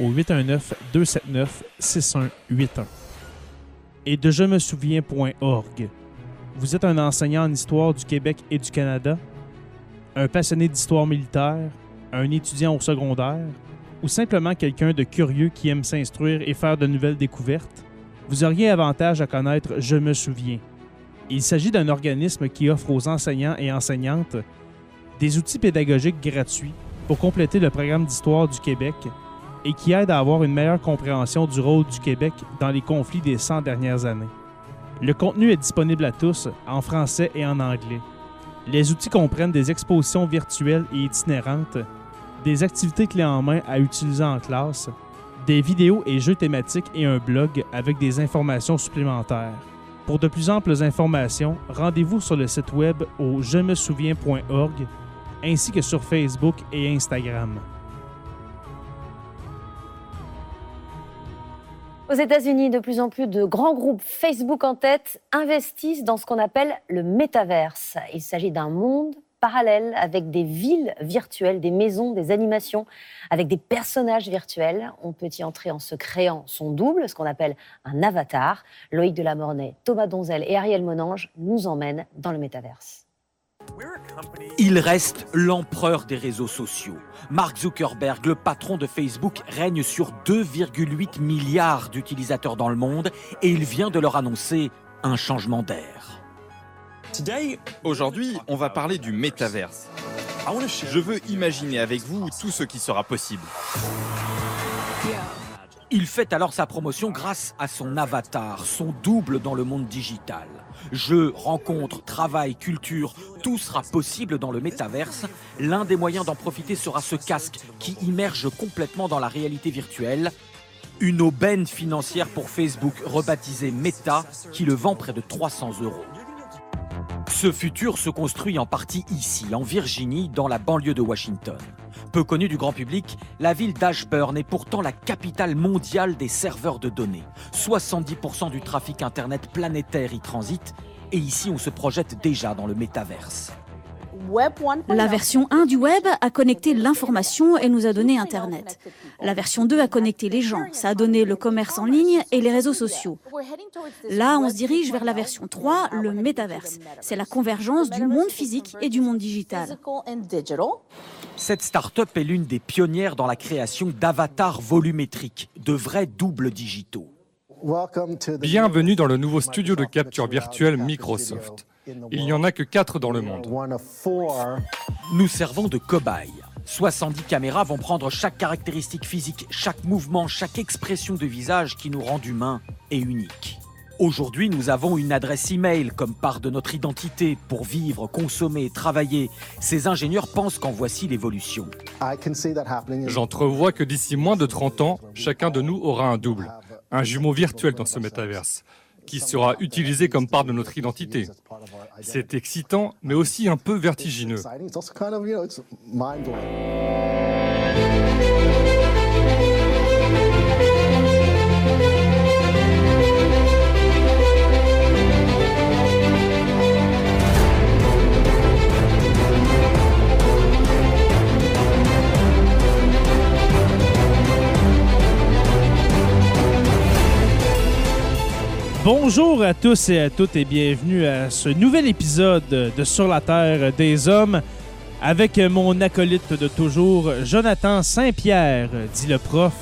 au 819-279-6181. Et de je me souviens.org. Vous êtes un enseignant en histoire du Québec et du Canada? un passionné d'histoire militaire, un étudiant au secondaire, ou simplement quelqu'un de curieux qui aime s'instruire et faire de nouvelles découvertes, vous auriez avantage à connaître Je me souviens. Il s'agit d'un organisme qui offre aux enseignants et enseignantes des outils pédagogiques gratuits pour compléter le programme d'histoire du Québec et qui aide à avoir une meilleure compréhension du rôle du Québec dans les conflits des 100 dernières années. Le contenu est disponible à tous en français et en anglais. Les outils comprennent des expositions virtuelles et itinérantes, des activités clés en main à utiliser en classe, des vidéos et jeux thématiques et un blog avec des informations supplémentaires. Pour de plus amples informations, rendez-vous sur le site web au je me souviens.org ainsi que sur Facebook et Instagram. Aux États-Unis, de plus en plus de grands groupes Facebook en tête investissent dans ce qu'on appelle le métaverse. Il s'agit d'un monde parallèle avec des villes virtuelles, des maisons, des animations, avec des personnages virtuels. On peut y entrer en se créant son double, ce qu'on appelle un avatar. Loïc Delamornay, Thomas Donzel et Ariel Monange nous emmènent dans le métaverse. Il reste l'empereur des réseaux sociaux. Mark Zuckerberg, le patron de Facebook, règne sur 2,8 milliards d'utilisateurs dans le monde et il vient de leur annoncer un changement d'air. Aujourd'hui, on va parler du métaverse. Je veux imaginer avec vous tout ce qui sera possible. Il fait alors sa promotion grâce à son avatar, son double dans le monde digital. Jeux, rencontres, travail, culture, tout sera possible dans le métaverse. L'un des moyens d'en profiter sera ce casque qui immerge complètement dans la réalité virtuelle. Une aubaine financière pour Facebook rebaptisée Meta qui le vend près de 300 euros. Ce futur se construit en partie ici, en Virginie, dans la banlieue de Washington. Peu connue du grand public, la ville d'Ashburn est pourtant la capitale mondiale des serveurs de données. 70% du trafic Internet planétaire y transite, et ici on se projette déjà dans le métaverse. La version 1 du web a connecté l'information et nous a donné Internet. La version 2 a connecté les gens, ça a donné le commerce en ligne et les réseaux sociaux. Là, on se dirige vers la version 3, le métaverse. C'est la convergence du monde physique et du monde digital. Cette start-up est l'une des pionnières dans la création d'avatars volumétriques, de vrais doubles digitaux. Bienvenue dans le nouveau studio de capture virtuelle Microsoft. Il n'y en a que 4 dans le monde. Nous servons de cobayes. 70 caméras vont prendre chaque caractéristique physique, chaque mouvement, chaque expression de visage qui nous rend humains et uniques. Aujourd'hui, nous avons une adresse email comme part de notre identité pour vivre, consommer, travailler. Ces ingénieurs pensent qu'en voici l'évolution. J'entrevois que d'ici moins de 30 ans, chacun de nous aura un double, un jumeau virtuel dans ce métaverse qui sera utilisé comme part de notre identité. C'est excitant, mais aussi un peu vertigineux. Bonjour à tous et à toutes et bienvenue à ce nouvel épisode de Sur la Terre des Hommes avec mon acolyte de toujours, Jonathan Saint-Pierre, dit le prof.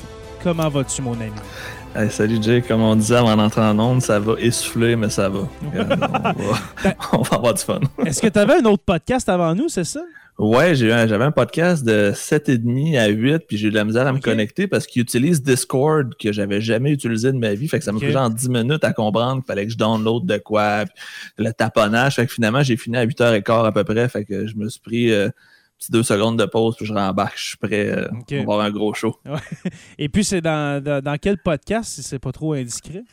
Comment vas-tu, mon ami? salut Jay, comme on disait avant d'entrer en onde, ça va essouffler, mais ça va. on, va avoir du fun. Est-ce que tu avais un autre podcast avant nous, c'est ça? Ouais, j'avais un podcast de 7,5 à 8, puis j'ai eu de la misère à me connecter parce qu'il utilise Discord que j'avais jamais utilisé de ma vie. Fait que ça m'a pris genre 10 minutes à comprendre qu'il fallait que je download de quoi, le taponnage. Fait que finalement, j'ai fini à 8h15 à peu près. Fait que je me suis pris euh, petit deux secondes de pause, puis je rembarque. Je suis prêt euh, pour avoir un gros show. Et puis, c'est dans, dans, quel podcast, si c'est pas trop indiscret?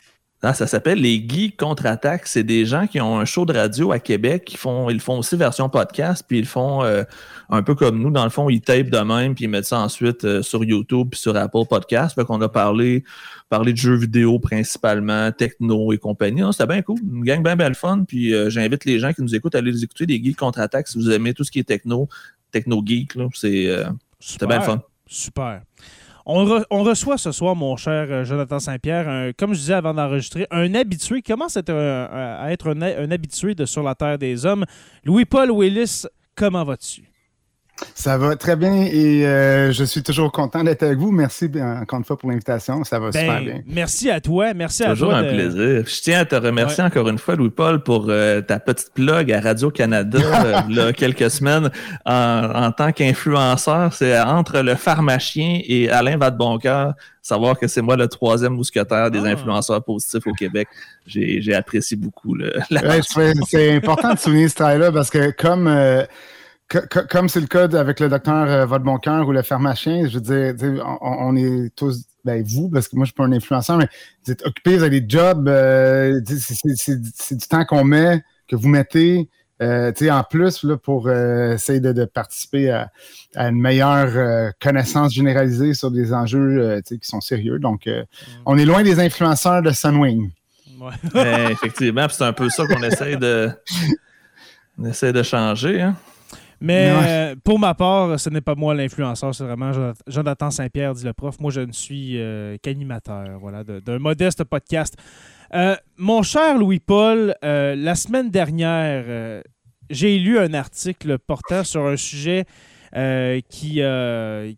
Ah, ça s'appelle Les Geeks contre-attaque. C'est des gens qui ont un show de radio à Québec. Ils font, ils font aussi version podcast, puis ils font euh, un peu comme nous. Dans le fond, ils tapent de même, puis ils mettent ça ensuite euh, sur YouTube puis sur Apple Podcast. Fait qu'on a parlé, parlé de jeux vidéo principalement, techno et compagnie. C'était bien cool. Une gang bien belle fun. Puis euh, j'invite les gens qui nous écoutent à aller les écouter, Les Geeks contre-attaque, si vous aimez tout ce qui est techno, techno-geek. C'est bien fun. Super. On, reçoit ce soir, mon cher euh, Jonathan Saint-Pierre, comme je disais avant d'enregistrer, un habitué qui commence à être, un, un, habitué de Sur la Terre des Hommes? Louis-Paul Willis, comment vas-tu? Ça va très bien et euh, je suis toujours content d'être avec vous. Merci encore une fois pour l'invitation. Ça va ben, super bien. Merci à toi. Merci à toujours toi. Toujours un plaisir. Je tiens à te remercier encore une fois, Louis-Paul, pour euh, ta petite plug à Radio-Canada il y a quelques semaines en, tant qu'influenceur. C'est entre le pharmacien et Alain Vadeboncoeur. Savoir que c'est moi le troisième mousquetaire des ah. influenceurs positifs au Québec. J'ai apprécié beaucoup. Le, c'est important de souligner ce travail-là parce que comme. Euh, comme c'est le cas avec le docteur euh, Votre ou le pharmacien, je veux dire, on, est tous, ben vous, parce que moi je suis pas un influenceur, mais vous êtes occupés, vous avez des jobs, euh, c'est du temps qu'on met, que vous mettez. Euh, en plus là, pour essayer de, participer à, une meilleure connaissance généralisée sur des enjeux qui sont sérieux. Donc, mm. on est loin des influenceurs de Sunwing. Ouais. effectivement, c'est un peu ça qu'on essaie de, on essaie de changer. Hein? Mais euh, pour ma part, ce n'est pas moi l'influenceur, c'est vraiment Jonathan Saint-Pierre, dit le prof. Moi, je ne suis euh, qu'animateur voilà, d'un modeste podcast. Euh, mon cher Louis-Paul, la semaine dernière, j'ai lu un article portant sur un sujet qui,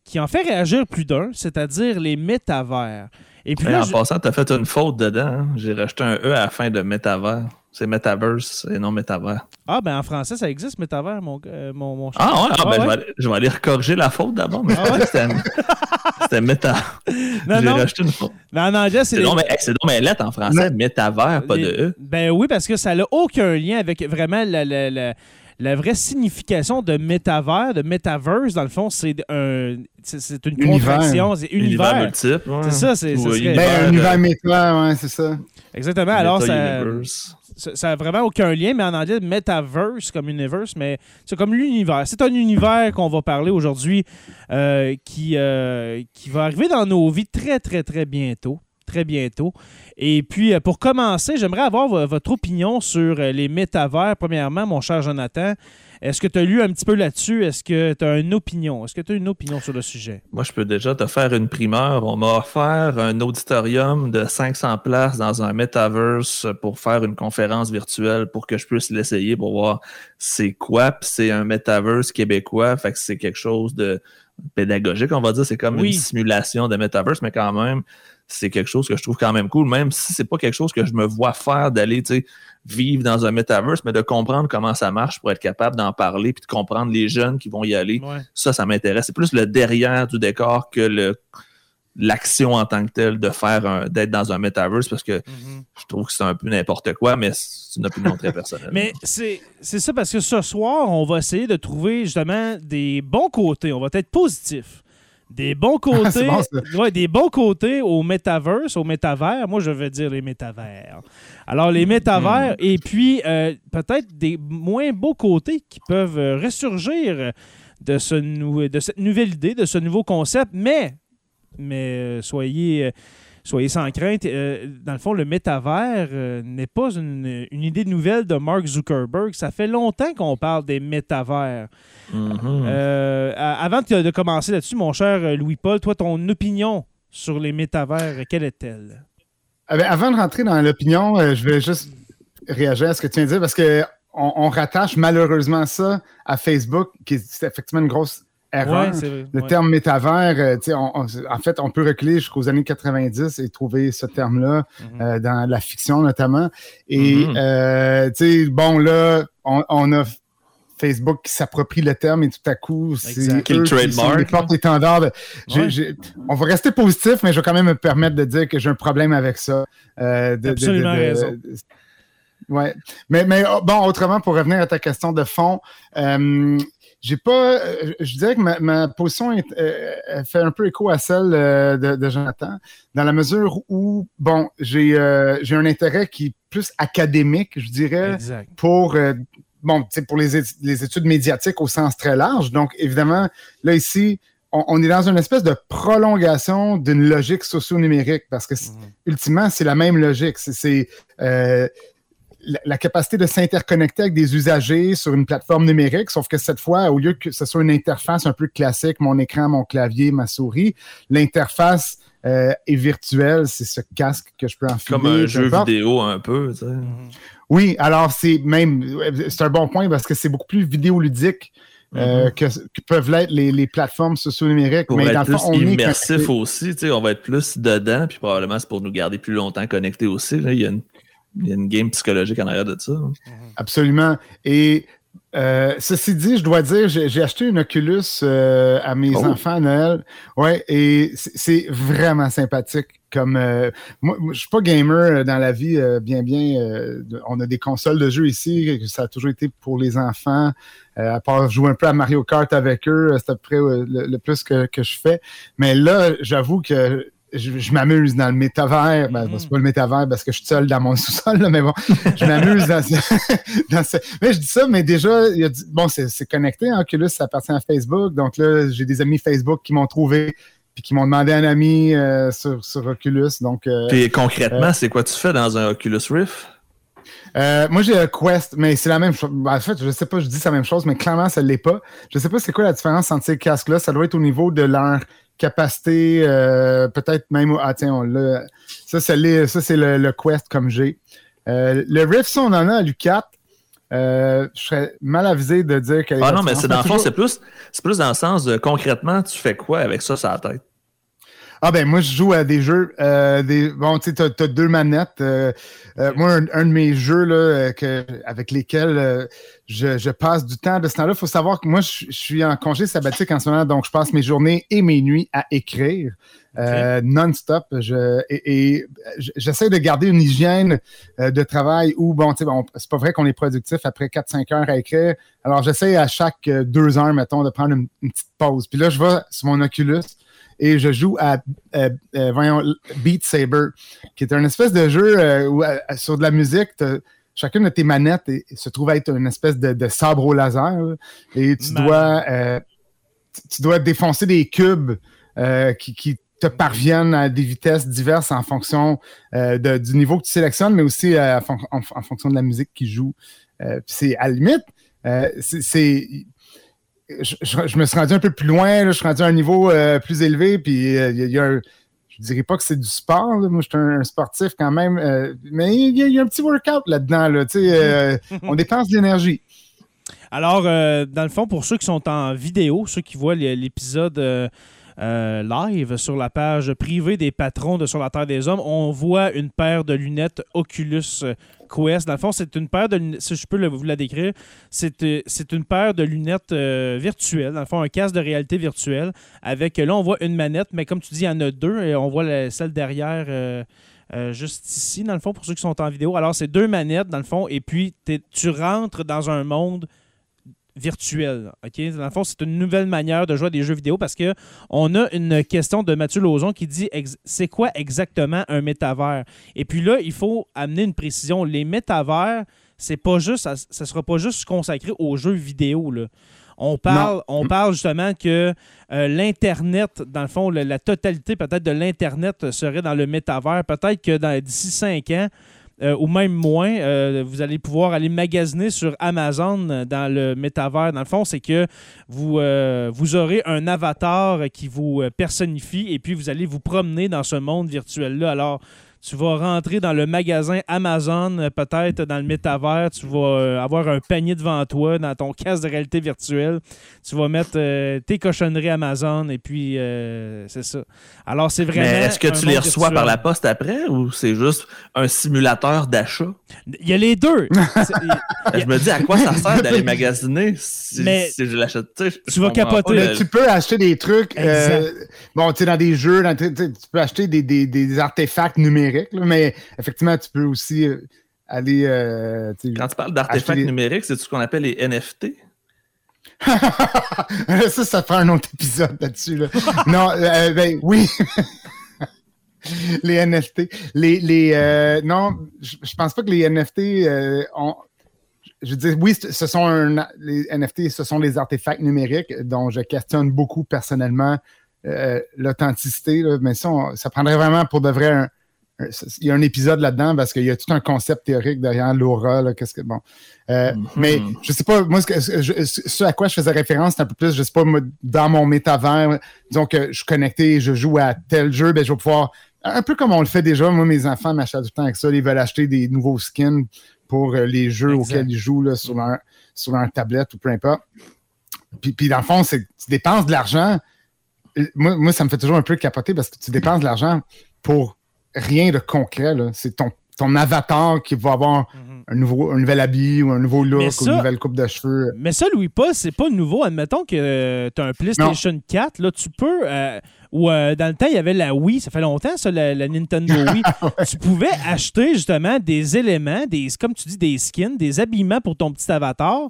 qui en fait réagir plus d'un, c'est-à-dire les métavers. Et puis en passant, tu as fait une faute dedans. Hein. J'ai rajouté un E à la fin de métavers. C'est Metaverse et non Métavers. Ah, ben en français, ça existe, Métavers, mon, euh, mon, mon Ah, ouais, ah, ben, Je, vais aller, je, vais aller, corriger la faute d'abord, mais ah, ouais? c'était Méta. J'ai rajouté une faute. Mais en anglais, c'est. C'est donc, mais lettre en français, Métavers, pas de E. Ben oui, parce que ça n'a aucun lien avec vraiment la, la, la vraie signification de métavers, de metaverse, dans le fond, c'est un, c'est une contraction, c'est univers. univers multiple. C'est ça, c'est ça. Ben, un univers méta, ouais, c'est ça. Exactement. Alors, ça, ça n'a vraiment aucun lien, mais en anglais, metaverse comme universe, mais c'est comme l'univers. C'est un univers qu'on va parler aujourd'hui euh, qui, euh, qui va arriver dans nos vies très, très, très bientôt. Très bientôt. Et puis, euh, pour commencer, j'aimerais avoir votre opinion sur les métavers. Premièrement, mon cher Jonathan, est-ce que tu as lu un petit peu là-dessus? Est-ce que tu as une opinion? Est-ce que tu as une opinion sur le sujet? Moi, je peux déjà te faire une primeur. On m'a offert un auditorium de 500 places dans un metaverse pour faire une conférence virtuelle pour que je puisse l'essayer pour voir c'est quoi. c'est un metaverse québécois. Fait que c'est quelque chose de pédagogique, on va dire. C'est comme une simulation de metaverse, mais quand même, c'est quelque chose que je trouve quand même cool, même si c'est pas quelque chose que je me vois faire d'aller, vivre dans un metaverse, mais de comprendre comment ça marche pour être capable d'en parler puis de comprendre les jeunes qui vont y aller. Ça, ça m'intéresse. C'est plus le derrière du décor que le l'action en tant que telle de faire d'être dans un metaverse parce que mm-hmm. je trouve que c'est un peu n'importe quoi, mais c'est une opinion très personnelle. mais c'est ça parce que ce soir, on va essayer de trouver justement des bons côtés. On va être positif des bons côtés, des bons côtés au metaverse, au métavers. Moi, je veux dire les métavers. Alors, les métavers, hmm. et puis euh, peut-être des moins beaux côtés qui peuvent euh, ressurgir de, ce de cette nouvelle idée, de ce nouveau concept, mais, mais euh, soyez soyez sans crainte. Euh, dans le fond, le métavers euh, n'est pas une, idée nouvelle de Mark Zuckerberg. Ça fait longtemps qu'on parle des métavers. Mm-hmm. Euh, avant de, commencer là-dessus, mon cher Louis-Paul, toi, ton opinion sur les métavers, quelle est-elle? Ah ben, avant de rentrer dans l'opinion, euh, je vais juste réagir à ce que tu viens de dire parce que on, rattache malheureusement ça à Facebook, qui est effectivement une grosse erreur. le terme métavers, euh, en fait, on peut reculer jusqu'aux années 90 et trouver ce terme-là mhm. euh, dans la fiction notamment. Et, mhm. bon, là, on, a Facebook qui s'approprie le terme et tout à coup, c'est qui portent étendards. on va rester positif, mais je vais quand même me permettre de dire que j'ai un problème avec ça. Euh, Absolument raison. Ouais. Mais, mais oh, bon, autrement, pour revenir à ta question de fond, euh, j'ai pas. Euh, je dirais que ma, position euh, fait un peu écho à celle de, Jonathan, dans la mesure où, bon, j'ai un intérêt qui est plus académique, je dirais, pour bon, pour les, les, études médiatiques au sens très large. Donc, évidemment, là, ici, on, est dans une espèce de prolongation d'une logique socio-numérique parce que, mhm. ultimement, c'est la même logique. C'est euh, la, capacité de s'interconnecter avec des usagers sur une plateforme numérique, sauf que cette fois, au lieu que ce soit une interface un peu classique, mon écran, mon clavier, ma souris, l'interface euh, est virtuelle. C'est ce casque que je peux enfiler. Comme un jeu vidéo un peu. Tu sais. Oui, alors c'est même c'est un bon point parce que c'est beaucoup plus vidéoludique euh, mm-hmm. que, peuvent l'être les, plateformes socio-numériques. mais va être plus immersif aussi, on va être plus dedans, puis probablement c'est pour nous garder plus longtemps connectés aussi. Il, y a une, game psychologique en arrière de ça. Hein. Mm-hmm. Absolument. Et euh, ceci dit, je dois dire, j'ai acheté une Oculus euh, à mes oh. enfants à Noël. Ouais, et c'est vraiment sympathique. Comme euh, moi, je suis pas gamer dans la vie, bien bien. on a des consoles de jeux ici, ça a toujours été pour les enfants. à part jouer un peu à Mario Kart avec eux, c'est à peu près le, plus que, que, je fais. Mais là, j'avoue que je, m'amuse dans le métavers. Ben, C'est pas le métavers parce que je suis seul dans mon sous-sol, mais bon, je m'amuse dans, ce, Mais je dis ça, mais déjà, il y a bon, c'est connecté. Hein, Oculus, ça appartient à Facebook. Donc là, j'ai des amis Facebook qui m'ont trouvé puis qui m'ont demandé un ami euh, sur, sur, Oculus. Donc, euh, puis concrètement, euh, c'est quoi tu fais dans un Oculus Rift? moi, j'ai un Quest, mais c'est la même chose. En fait, je sais pas, je dis la même chose, mais clairement, ça ne l'est pas. Je sais pas c'est quoi la différence entre ces casques-là. Ça doit être au niveau de leur capacité, euh, peut-être même. Ah, tiens, on Ça, c'est le, Quest comme j'ai. Euh, le Rift, si on en a à l'U4, euh, je serais mal avisé de dire que. Ah non, mais c'est dans le fond, c'est plus, plus dans le sens de concrètement, tu fais quoi avec ça sur la tête? Ah ben moi je joue à des jeux euh, des bon tu sais t'as, as deux manettes euh, euh, moi un, de mes jeux là que, avec lesquels je, je, passe du temps de ce temps-là faut savoir que moi je, suis en congé sabbatique en ce moment donc je passe mes journées et mes nuits à écrire non-stop. Je, et, j'essaie de garder une hygiène de travail où bon tu sais bon, c'est pas vrai qu'on est productif après 4-5 heures à écrire. Alors j'essaie à chaque deux heures mettons de prendre une, une petite pause. Puis là je vais sur mon Oculus et je joue à euh, euh, voyons, Beat Saber, qui est un espèce de jeu euh, où sur de la musique, chacune de tes manettes se trouve être une espèce de, sabre au laser et tu dois, tu dois défoncer des cubes qui, te parviennent à des vitesses diverses en fonction du niveau que tu sélectionnes, mais aussi en, fonction de la musique qui joue. c'est à la limite, c'est je, me suis rendu un peu plus loin, je suis rendu à un niveau euh, plus élevé, puis euh, il y, a je dirais pas que c'est du sport, moi je suis un, sportif quand même, euh, mais il y, a un petit workout là-dedans, là, on dépense de l'énergie. Alors, dans le fond, pour ceux qui sont en vidéo, ceux qui voient l'épisode live sur la page privée des patrons de Sur la Terre des Hommes, on voit une paire de lunettes Oculus Quest. Dans le fond, c'est une paire de lunettes, si je peux vous la décrire, c'est, euh, une paire de lunettes euh, virtuelles, dans le fond, un casque de réalité virtuelle, avec, là, on voit une manette, mais comme tu dis, il y en a deux, et on voit celle derrière euh, juste ici, dans le fond, pour ceux qui sont en vidéo. Alors, c'est deux manettes, dans le fond, et puis tu rentres dans un monde virtuel. OK? Dans le fond, c'est une nouvelle manière de jouer à des jeux vidéo parce que on a une question de Mathieu Lauzon qui dit c'est quoi exactement un métavers? Et puis là, il faut amener une précision. Les métavers, c'est pas juste, ça, sera pas juste consacré aux jeux vidéo. Là. On parle, on parle justement que euh, l'Internet, dans le fond, la, la totalité peut-être de l'Internet serait dans le métavers. Peut-être que d'ici cinq ans, euh, ou même moins, euh, vous allez pouvoir aller magasiner sur Amazon dans le métavers. Dans le fond, c'est que vous, euh, vous aurez un avatar qui vous personnifie et puis vous allez vous promener dans ce monde virtuel-là. Alors, tu vas rentrer dans le magasin Amazon, euh, peut-être dans le métavers, tu vas euh, avoir un panier devant toi dans ton casque de réalité virtuelle. Tu vas mettre euh, tes cochonneries Amazon et puis c'est ça. Alors, c'est vraiment. Mais est-ce que tu les reçois par la poste après ou c'est juste un simulateur d'achat? Il y a les deux. je me dis à quoi ça sert d'aller magasiner si, mais je l'achète? Tu vas capoter. tu peux acheter des trucs. bon, tu sais, dans des jeux, tu peux acheter des, des, des artefacts numériques mais effectivement, tu peux aussi euh, aller. Euh, Quand tu parles d'artefacts numériques, c'est ce qu'on appelle les NFT? ça, ça fait un autre épisode là-dessus. non, euh, ben oui. les NFT. Les, les non, je, pense pas que les NFT ont. Je veux dire, oui, ce sont les NFT, ce sont des artefacts numériques dont je questionne beaucoup personnellement l'authenticité, mais ça, ça prendrait vraiment pour de vrai un, il y a un épisode là-dedans parce qu'il y a tout un concept théorique derrière l'aura. Qu'est-ce que bon. Euh, mm-hmm. Mais je sais pas, moi, ce, à quoi je faisais référence, c'est un peu plus, je sais pas, dans mon métavers, disons que je suis connecté, je joue à tel jeu, ben, je vais pouvoir. Un peu comme on le fait déjà, moi, mes enfants m'achètent le temps avec ça, ils veulent acheter des nouveaux skins pour euh, les jeux auxquels ils jouent là, sur, leur, sur leur tablette ou peu importe. Puis, puis dans le fond, c'est tu dépenses de l'argent. Euh, moi, moi, ça me fait toujours un peu capoter parce que tu dépenses de l'argent pour rien de concret. C'est ton, ton avatar qui va avoir mhm. un, nouveau, un nouvel habit ou un nouveau look ou une nouvelle coupe de cheveux. Mais ça, Louis-Pas, c'est pas nouveau. Admettons que euh, tu as un PlayStation 4, là, tu peux. Euh, ou euh, dans le temps, il y avait la Wii, ça fait longtemps, ça, la, Nintendo Wii. Tu pouvais acheter justement des éléments, des, comme tu dis, des skins, des habillements pour ton petit avatar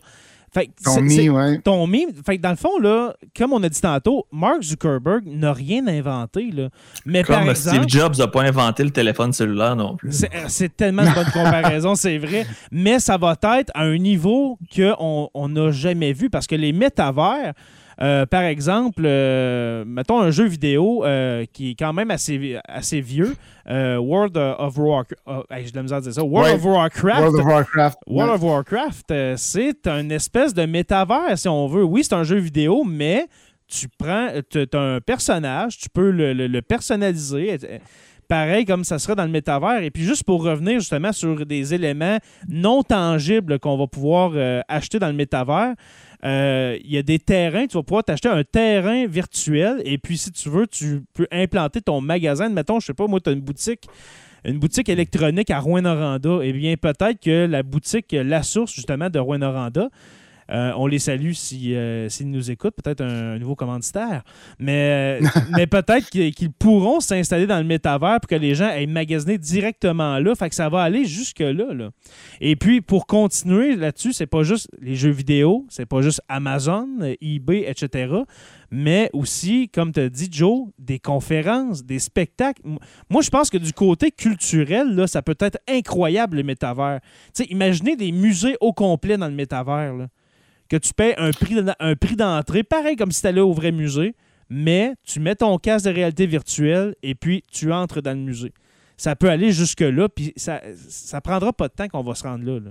ton mi, ouais. Ton mi. Fait dans le fond, là, comme on a dit tantôt, Mark Zuckerberg n'a rien inventé. Là. Mais comme par Steve Jobs n'a pas inventé le téléphone cellulaire non plus. C'est euh, tellement de bonne comparaison, c'est vrai. Mais ça va être à un niveau qu'on n'a jamais vu parce que les métavers, euh, par exemple, euh, mettons un jeu vidéo euh, qui est quand même assez, assez vieux, World of Warcraft. World of Warcraft. World of Warcraft. World of Warcraft, c'est un espèce de métavers, si on veut. Oui, c'est un jeu vidéo, mais tu prends, tu as un personnage, tu peux le, personnaliser pareil comme ça sera dans le métavers. Et puis juste pour revenir justement sur des éléments non tangibles qu'on va pouvoir acheter dans le métavers, euh, il y a des terrains, tu vas pouvoir t'acheter un terrain virtuel et puis si tu veux, tu peux implanter ton magasin. Mettons, je sais pas, moi, tu as une boutique une boutique électronique à Rouen-Noranda, eh bien, peut-être que la boutique La Source, justement, de Rouen-Noranda, euh, on les salue euh, s'ils nous écoutent, peut-être un, nouveau commanditaire. Mais, euh, mais peut-être qu'ils pourront s'installer dans le métavers pour que les gens aient magasiné directement là. Fait que ça va aller jusque-là. Là. Et puis, pour continuer là-dessus, c'est pas juste les jeux vidéo, c'est pas juste Amazon, eBay, etc mais aussi, comme tu as dit, Joe, des conférences, des spectacles. Moi, je pense que du côté culturel, là, ça peut être incroyable, le métavers. imaginez des musées au complet dans le métavers. Là que tu paies un prix, un prix d'entrée, pareil comme si tu allais au vrai musée, mais tu mets ton casque de réalité virtuelle et puis tu entres dans le musée. Ça peut aller jusque-là, puis ça, ça prendra pas de temps qu'on va se rendre là. Je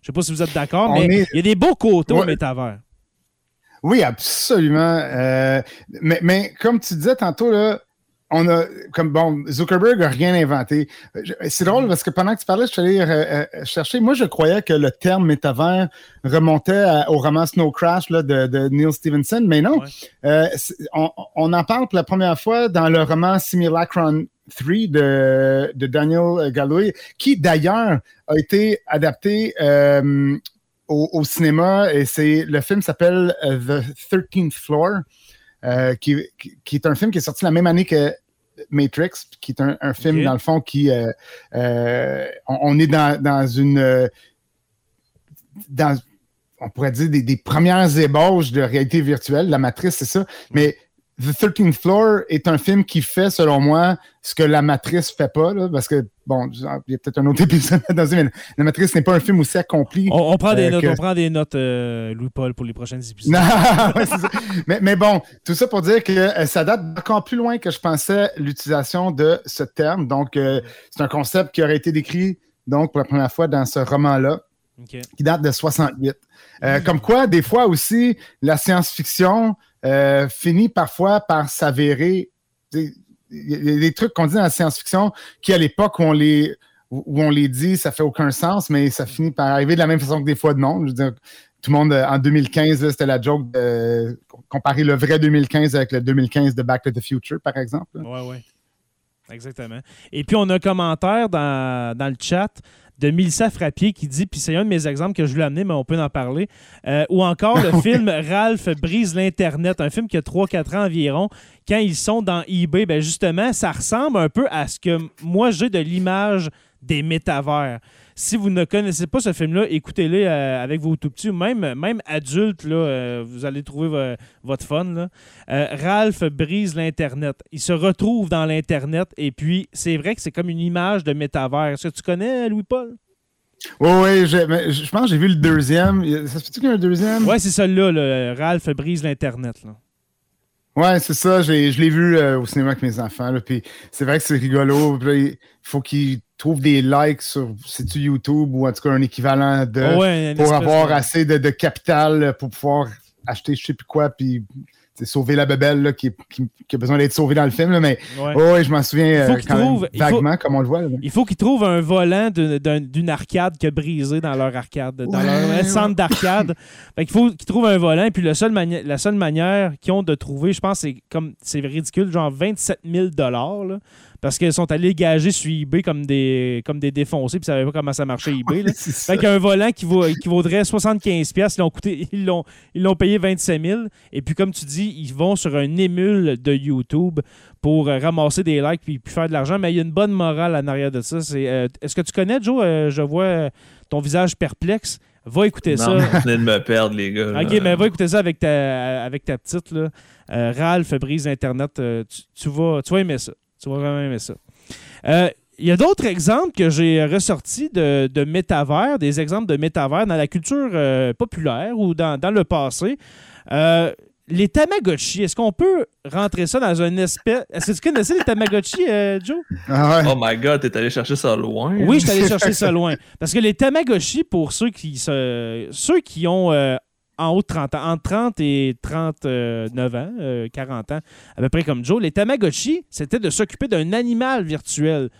Je sais pas si vous êtes d'accord, mais il y a des beaux côtés au métavers. Oui, absolument. Euh, mais, mais, comme tu disais tantôt, là, on a, comme bon, Zuckerberg n'a rien inventé. C'est drôle parce que pendant que tu parlais, je suis allé euh, euh, chercher. Moi, je croyais que le terme métavers remontait au roman Snow Crash là, de, Neil Stevenson, mais non. Euh, on, en parle pour la première fois dans le roman Simulacron 3 de, de Daniel Galway, qui d'ailleurs a été adapté au, cinéma et c'est le film s'appelle The 13th Floor. Euh, qui, est un film qui est sorti la même année que Matrix, qui est un, film, dans le fond, qui. Euh, euh, on, est dans, une. Dans, on pourrait dire des, des, premières ébauches de réalité virtuelle. La matrice, c'est ça. Mais The 13th Floor est un film qui fait, selon moi, ce que La Matrice fait pas, parce que, bon, il y a peut-être un autre épisode dans mais La Matrice n'est pas un film aussi accompli. On, prend, des notes, on prend des notes, Louis-Paul, pour les prochains épisodes. mais, mais, bon, tout ça pour dire que euh, ça date encore plus loin que je pensais l'utilisation de ce terme. Donc, euh, c'est un concept qui aurait été décrit, donc, pour la première fois dans ce roman-là, qui date de 68. Euh, comme quoi, des fois aussi, la science-fiction euh, finit parfois par s'avérer y a des trucs qu'on dit dans la science-fiction qui, à l'époque où on les dit, ça fait aucun sens, mais ça finit par arriver de la même façon que des fois de non. Tout le monde, euh, en 2015, c'était la joke de comparer le vrai 2015 avec le 2015 de Back to the Future, par exemple. Oui, oui. Exactement. Et puis, on a un commentaire dans, dans le chat de Milsa Frappier qui dit, puis c'est un de mes exemples que je voulais amener, mais on peut en parler, euh, ou encore le film Ralph brise l'Internet, un film qui a 3-4 ans environ. Quand ils sont dans eBay, ben justement, ça ressemble un peu à ce que moi j'ai de l'image des métavers. Si vous ne connaissez pas ce film-là, écoutez-le euh, avec vos tout petits, même, même adultes, là, euh, vous allez trouver votre fun. Ralph brise l'Internet. Il se retrouve dans l'Internet et puis c'est vrai que c'est comme une image de métavers. Est-ce que tu connais Louis-Paul? Oui, oui, je, pense que j'ai vu le deuxième. Ça se fait-tu qu'il y a un deuxième? Oui, c'est celui-là, Ralph brise l'Internet. Ouais, c'est ça. Je l'ai vu euh, au cinéma avec mes enfants. puis c'est vrai que c'est rigolo. il faut qu'ils trouvent des likes sur c'est-tu YouTube ou en tout cas un équivalent de pour avoir assez de, de, capital pour pouvoir acheter je sais plus quoi. Puis sauver la bebelle qui, a besoin d'être sauvée dans le film. mais ouais. je m'en souviens euh, vaguement, comme on le voit. il faut qu'ils trouvent un volant d'une arcade qui a brisé dans leur arcade, dans leur centre d'arcade. il faut qu'ils trouvent un volant. Puis le seul la seule manière qu'ils ont de trouver, je pense, c'est comme c'est ridicule, genre 27 000 parce qu'ils sont allés gager sur eBay comme des, comme des défoncés, puis ils ne savaient pas comment ça marchait eBay. Là. fait un volant qui, vaut, qui vaudrait 75$, ils l'ont, coûté, ils, l'ont, ils l'ont payé 25 000 Et puis, comme tu dis, ils vont sur un émule de YouTube pour euh, ramasser des likes puis, puis, faire de l'argent. Mais il y a une bonne morale en arrière de ça. C'est, euh, est-ce que tu connais, Joe? Euh, je vois ton visage perplexe. Va écouter ça. Non, je de me perdre, les gars. OK, mais va écouter ça avec ta, avec ta petite. Là. Ralph brise Internet. Tu, tu, vas, tu vas aimer ça. Tu vas vraiment aimer ça. Euh, il y a d'autres exemples que j'ai ressortis de, de métavers, des exemples de métavers dans la culture euh, populaire ou dans, le passé. Euh, les Tamagotchi, est-ce qu'on peut rentrer ça dans un espèce? Est-ce que tu connaissais les Tamagotchi, Joe? Ah oh my god, t'es allé chercher ça loin. Oui, je suis allé chercher ça loin. Parce que les Tamagotchi, pour ceux qui, ceux qui ont en haut de 30 ans, entre 30 et 39 ans, 40 euh, ans, à peu près comme Joe. Les Tamagotchi, c'était de s'occuper d'un animal virtuel.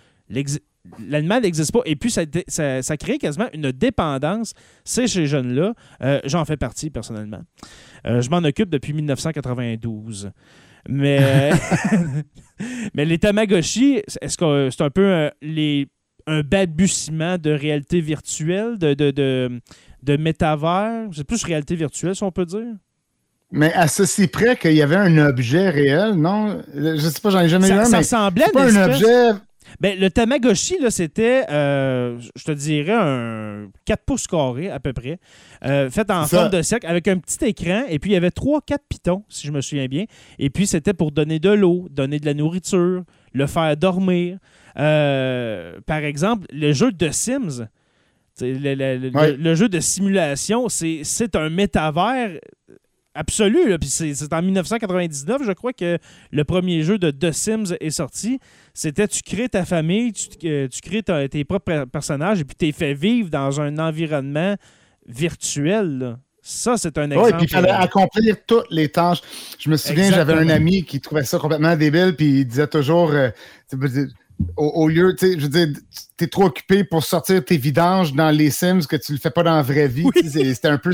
L'animal n'existe pas. Et puis, ça, ça, crée quasiment une dépendance. Chez les jeunes-là. Euh, j'en fais partie, personnellement. Euh, je m'en occupe depuis 1992. Mais, mais les Tamagotchi, est-ce que c'est un peu les, un balbutiement de réalité virtuelle, de métavers. C'est plus réalité virtuelle, si on peut dire. Mais à ceci près qu'il y avait un objet réel, non? Je sais pas, j'en ai jamais vu un, ça ressemblait pas un objet... Ben, le Tamagotchi, c'était, euh, je te dirais, un 4 pouces carrés à peu près, euh, fait en forme de cercle avec un petit écran. Et puis, il y avait 3-4 pitons, si je me souviens bien. Et puis, c'était pour donner de l'eau, donner de la nourriture, le faire dormir. Euh, par exemple, le jeu de Sims, le, jeu de simulation, c'est un métavers absolu. C'est en 1999, je crois, que le premier jeu de The Sims est sorti. C'était tu crées ta famille, tu, euh, crées tes propres personnages et puis tu es fait vivre dans un environnement virtuel. Ça, c'est un exemple. Oui, puis il fallait accomplir toutes les tâches. Je me souviens, j'avais un ami qui trouvait ça complètement débile, puis il disait toujours euh, au, lieu, tu sais, je veux dire, tu es trop occupé pour sortir tes vidanges dans les Sims que tu le fais pas dans la vraie vie. C'était un peu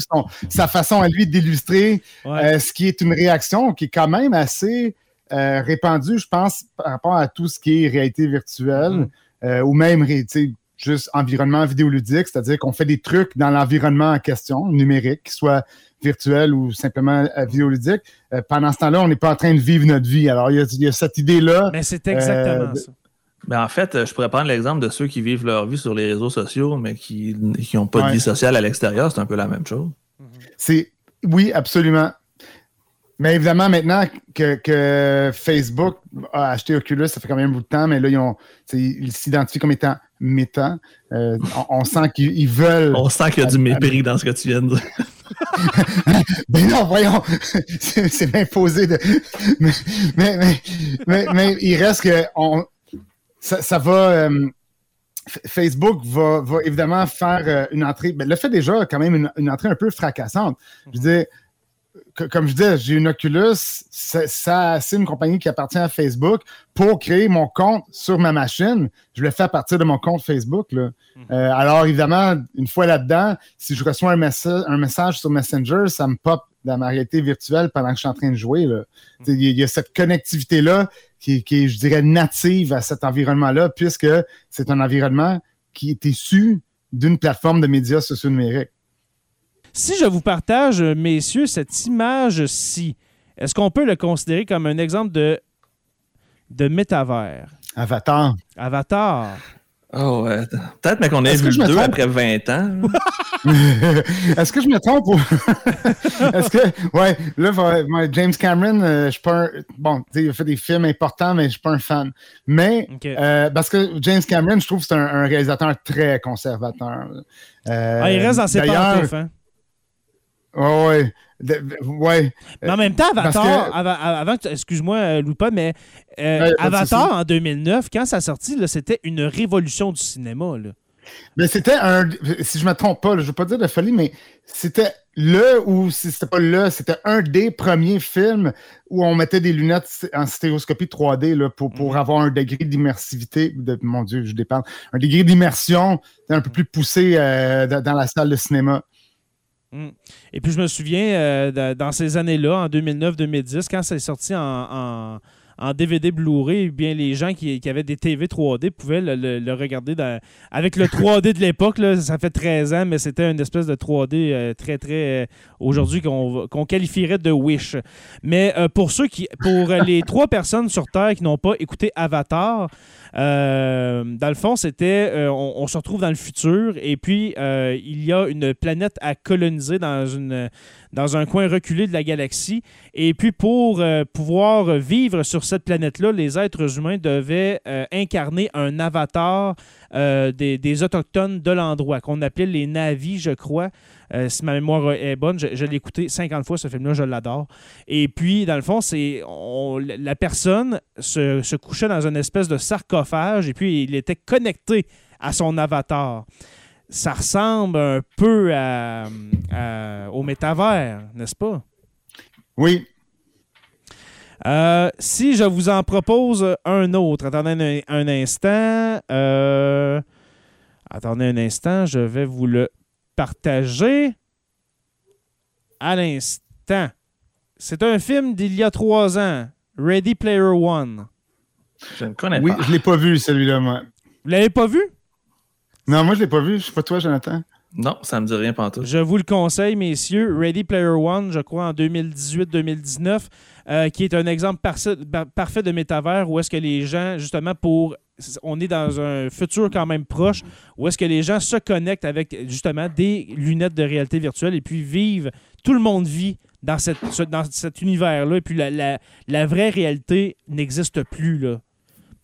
sa façon à lui d'illustrer euh, ce qui est une réaction qui est quand même assez euh, répandue, je pense, par rapport à tout ce qui est réalité virtuelle mm-hmm. euh, ou même, juste environnement vidéoludique, c'est-à-dire qu'on fait des trucs dans l'environnement en question, numérique, qu'il soit virtuel ou simplement vidéoludique. pendant ce temps-là, on n'est pas en train de vivre notre vie. Alors, il y, a cette idée-là. Mais c'est exactement ça. Ben en fait, je pourrais prendre l'exemple de ceux qui vivent leur vie sur les réseaux sociaux, mais qui n'ont pas de vie sociale à l'extérieur. C'est un peu la même chose. C'est Oui, absolument. Mais évidemment, maintenant que, Facebook a acheté Oculus, ça fait quand même un bout de temps, mais là, ils s'identifient comme étant méta. Euh, on, sent qu'ils veulent. On sent qu'il y a du mépris dans ce que tu viens de dire. ben non, voyons, c'est imposé de. Mais, mais, il reste que ça, va. Euh, Facebook va, évidemment faire euh, une entrée. Ben, le fait déjà quand même une, entrée un peu fracassante. Je veux dire, comme je disais, j'ai une Oculus, ça, c'est une compagnie qui appartient à Facebook. Pour créer mon compte sur ma machine, je le fais à partir de mon compte Facebook. Là. Hmm. Euh, alors, évidemment, une fois là-dedans, si je reçois un, message, un message sur Messenger, ça me pop dans ma réalité virtuelle pendant que je suis en train de jouer. Hmm. Il y, a cette connectivité-là qui, qui, est, je dirais, native à cet environnement-là, puisque c'est un environnement qui est issu d'une plateforme de médias sociaux numériques. Si je vous partage, messieurs, cette image-ci, est-ce qu'on peut le considérer comme un exemple de, de métavers? Avatar. Avatar. Oh ouais. Peut-être, mais qu'on ait vu le deux après 20 ans. Est-ce que je me trompe? Est-ce que. Ouais, là, James Cameron, euh, je suis pas un... Bon, il a fait des films importants, mais je suis pas un fan. Mais, euh, parce que James Cameron, je trouve que c'est un, réalisateur très conservateur. Euh, ah, il reste dans ses pantoufles, hein? Oh, ouais. ouais. Mais en même temps, Avatar, avant, excuse-moi, euh, Loupa, mais euh, Avatar en 2009, quand ça a sorti, c'était une révolution du cinéma. Là. Mais c'était un. Si je ne me trompe pas, je ne veux pas dire de folie, mais c'était le ou si c'était pas le, c'était un des premiers films où on mettait des lunettes en stéréoscopie 3D là, pour, pour mm. avoir un degré d'immersivité. De, mon Dieu, je dépense. Un degré d'immersion un peu plus poussé euh, dans la salle de cinéma. Mm. Et puis, je me souviens, euh, dans ces années-là, en 2009-2010, quand c'est sorti en, DVD Blu-ray, eh bien les gens qui, avaient des TV 3D pouvaient le, regarder avec le 3D de l'époque. Ça fait 13 ans, mais c'était une espèce de 3D euh, très, très euh, aujourd'hui qu'on qualifierait de Wish. Mais pour ceux qui, pour les trois personnes sur Terre qui n'ont pas écouté Avatar, euh, dans le fond, c'était euh, on, se retrouve dans le futur et puis euh, il y a une planète à coloniser dans, une, dans un coin reculé de la galaxie. Et puis pour pouvoir vivre sur cette planète-là, les êtres humains devaient incarner un avatar des, des, autochtones de l'endroit, qu'on appelait les Navis, je crois. Euh, si ma mémoire est bonne, je, l'ai écouté 50 fois, ce film-là, je l'adore. Et puis, dans le fond, c'est la personne se, couchait dans une espèce de sarcophage et puis il était connecté à son avatar. Ça ressemble un peu au métavers, n'est-ce pas? Oui, euh, si je vous en propose un autre, attendez un, instant. Euh, attendez un instant, je vais vous le partagé à l'instant. C'est un film d'il y a trois ans, Ready Player One. Je ne connais pas. Oui, je ne l'ai pas vu, celui-là, moi. Vous l'avez pas vu? Non, moi, je ne l'ai pas vu. Je sais pas toi, Jonathan. Non, ça me dit rien pantoute. Je vous le conseille, messieurs. Ready Player One, je crois, en 2018-2019, euh, qui est un exemple parfait de métavers où est-ce que les gens, justement, pour on est dans un futur quand même proche où est-ce que les gens se connectent avec justement des lunettes de réalité virtuelle et puis vivent, tout le monde vit dans, cette, dans cet univers-là et puis la, vraie réalité n'existe plus. Là.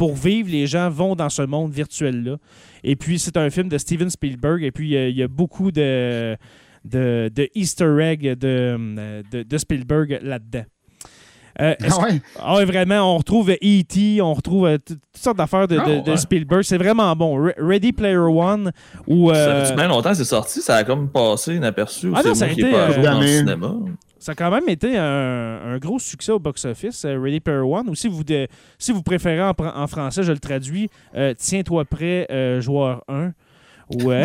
Pour vivre, les gens vont dans ce monde virtuel-là. Et puis c'est un film de Steven Spielberg et puis il y, a beaucoup de, de, Easter eggs de, de Spielberg là-dedans. Euh, ah, ah, ouais? vraiment, on retrouve E.T., on retrouve euh, toutes sortes d'affaires de, ah, Spielberg. C'est vraiment bon. Ready Player One. Où, Ça fait bien longtemps que c'est sorti, ça a comme passé inaperçu. Ah non, ça a été pas dans le cinéma. Ça a quand même été un, gros succès au box-office, Ready Player One. Ou si vous, si vous préférez en, français, je le traduis, Tiens-toi prêt, joueur 1. Ouais.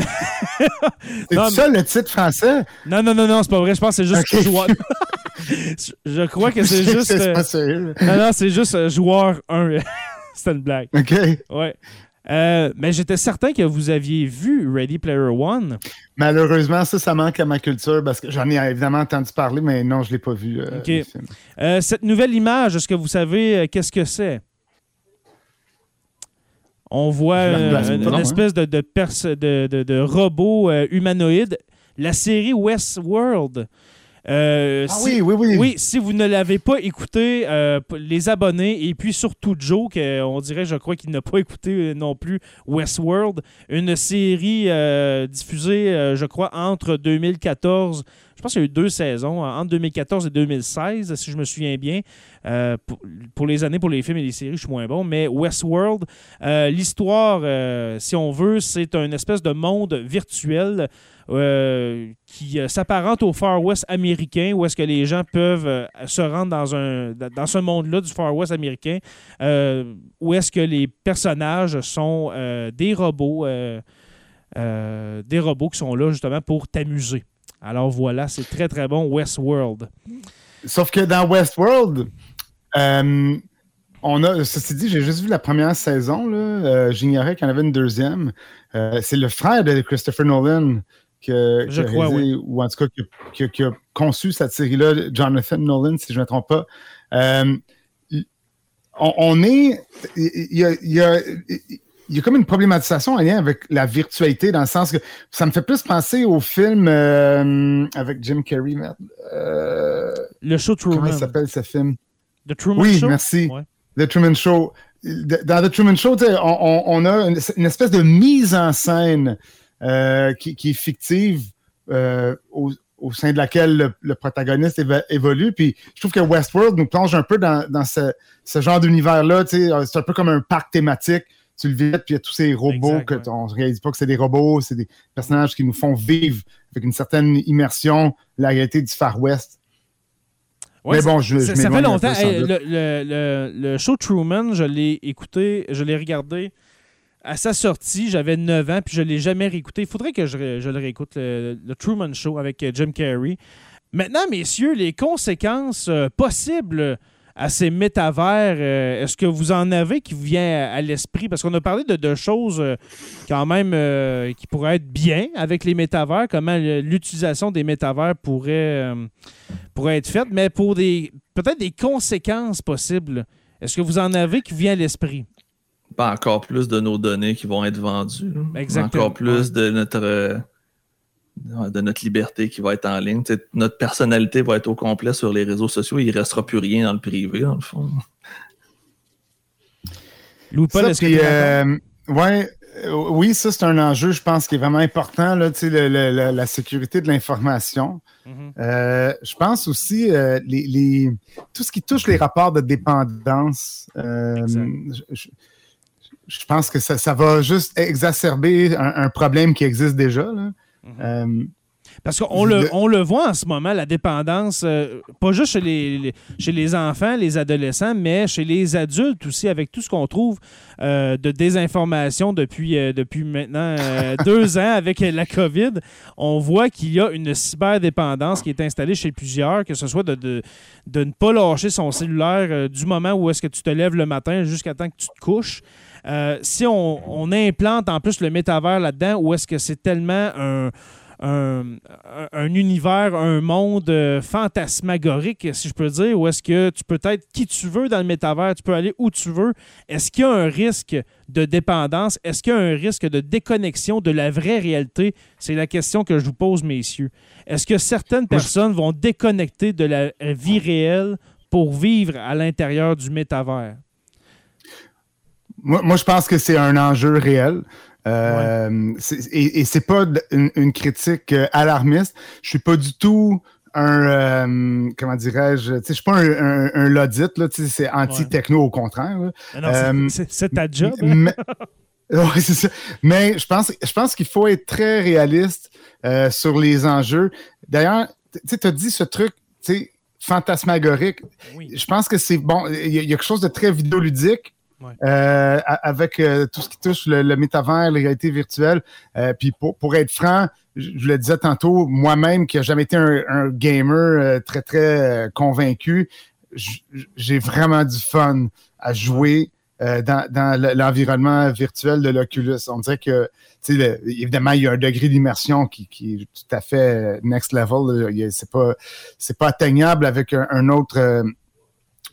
c'est ça le titre français? Non, non, non, non, c'est pas vrai. Je pense que c'est juste joueur. je crois que c'est juste. Euh, non, non, c'est juste euh, joueur 1. c'est une blague. OK. Ouais. Euh, mais j'étais certain que vous aviez vu Ready Player One. Malheureusement, ça, ça manque à ma culture parce que j'en ai évidemment entendu parler, mais non, je ne l'ai pas vu. OK. cette nouvelle image, est-ce que vous savez qu'est-ce que c'est? On voit une, espèce de, de, robot humanoïde. La série Westworld euh, ah oui, oui, oui. Oui, si vous ne l'avez pas écouté, euh, les abonnés, et puis surtout Joe, on dirait, je crois qu'il n'a pas écouté euh, non plus Westworld, une série diffusée, je crois, entre 2014, je pense qu'il y a eu deux saisons, entre 2014 et 2016, si je me souviens bien. pour, les années, pour les films et les séries, je suis moins bon. Mais Westworld, l'histoire, si on veut, c'est un espèce de monde virtuel euh, qui euh, s'apparente au Far West américain, où est-ce que les gens peuvent euh, se rendre dans, un, dans ce monde-là du Far West américain, où est-ce que les personnages sont des robots, des robots qui sont là justement pour t'amuser. Alors voilà, c'est très très bon, Westworld. Sauf que dans Westworld, on a, ceci dit, j'ai juste vu la première saison. J'ignorais qu'il y en avait une deuxième. c'est le frère de Christopher Nolan je crois, ou en tout cas qui, a conçu cette série-là, Jonathan Nolan, si je ne me trompe pas. Euh, on, est. Il y a, comme une problématisation en lien avec la virtualité, dans le sens que ça me fait plus penser au film euh, avec Jim Carrey. Euh, le show Truman. Comment s'appelle ce film? The Truman Show? Oui, merci. The Truman Show. Dans The Truman Show, on, a une, espèce de mise en scène euh, qui, est fictive euh, au, sein de laquelle le, protagoniste évolue. Puis je trouve que Westworld nous plonge un peu dans, ce, genre d'univers-là. C'est un peu comme un parc thématique. Tu le vis, puis il y a tous ces robots que on ne réalise pas que c'est des robots, c'est des personnages qui nous font vivre avec une certaine immersion la réalité du Far West. mais bon, je, ça, ça fait longtemps. le, le, show Truman, je l'ai écouté, je l'ai regardé à sa sortie, j'avais 9 ans, puis je ne l'ai jamais réécouté. Il faudrait que je, le réécoute, le, Truman Show avec euh, Jim Carrey. Maintenant, messieurs, les conséquences euh, possibles à ces métavers, euh, est-ce que vous en avez qui vous vient à, l'esprit? Parce qu'on a parlé de, deux choses quand même qui pourraient être bien avec les métavers, comment l'utilisation des métavers pourrait, pourrait être faite, mais pour des peut-être des conséquences possibles, est-ce que vous en avez qui vient à l'esprit? Pas encore plus de nos données qui vont être vendues. Exactement. Encore plus de notre euh, de notre liberté qui va être en ligne. notre personnalité va être au complet sur les réseaux sociaux. Il ne restera plus rien dans le privé, dans le fond. Louis Paul, est-ce que euh, ouais, euh, oui, ça, c'est un enjeu, je pense, qui est vraiment important, là, la sécurité de l'information. Mm-hmm. je pense aussi les, tout ce qui touche les rapports de dépendance je pense que ça, va juste exacerber un, problème qui existe déjà. Mhm. Euh, parce qu'on le, on le voit en ce moment, la dépendance, euh, pas juste chez les, chez les enfants, les adolescents, mais chez les adultes aussi, avec tout ce qu'on trouve euh, de désinformation depuis, depuis maintenant deux ans avec la COVID. On voit qu'il y a une cyberdépendance qui est installée chez plusieurs, que ce soit de, de, de ne pas lâcher son cellulaire du moment où est-ce que tu te lèves le matin jusqu'à temps que tu te couches. Euh, si on, implante en plus le métavers là-dedans, ou est-ce que c'est tellement un, univers, un monde euh, fantasmagorique, si je peux dire, ou est-ce que tu peux être qui tu veux dans le métavers, tu peux aller où tu veux. Est-ce qu'il y a un risque de dépendance? Est-ce qu'il y a un risque de déconnexion de la vraie réalité? C'est la question que je vous pose, messieurs. Est-ce que certaines personnes vont déconnecter de la vie réelle pour vivre à l'intérieur du métavers? Moi, je pense que c'est un enjeu réel. Euh, et, et c'est pas une, critique euh, alarmiste. Je suis pas du tout un euh, comment dirais-je, je suis pas un, un, Lodit, là, c'est anti-techno au contraire. c'est ta job. Mais, c'est ça. Mais je pense, je pense qu'il faut être très réaliste sur les enjeux. D'ailleurs, tu as dit ce truc, fantasmagorique. Je pense que c'est bon. Il y, a quelque chose de très vidéoludique euh, avec euh, tout ce qui touche le, métavers, la réalité virtuelle. Euh, puis pour, être franc, je, le disais tantôt, moi-même qui n'ai jamais été un, gamer très, très convaincu, j'ai vraiment du fun à jouer dans, l'environnement virtuel de l'Oculus. On dirait que, évidemment, il y a un degré d'immersion qui, est tout à fait next level. C'est pas, pas atteignable avec un autre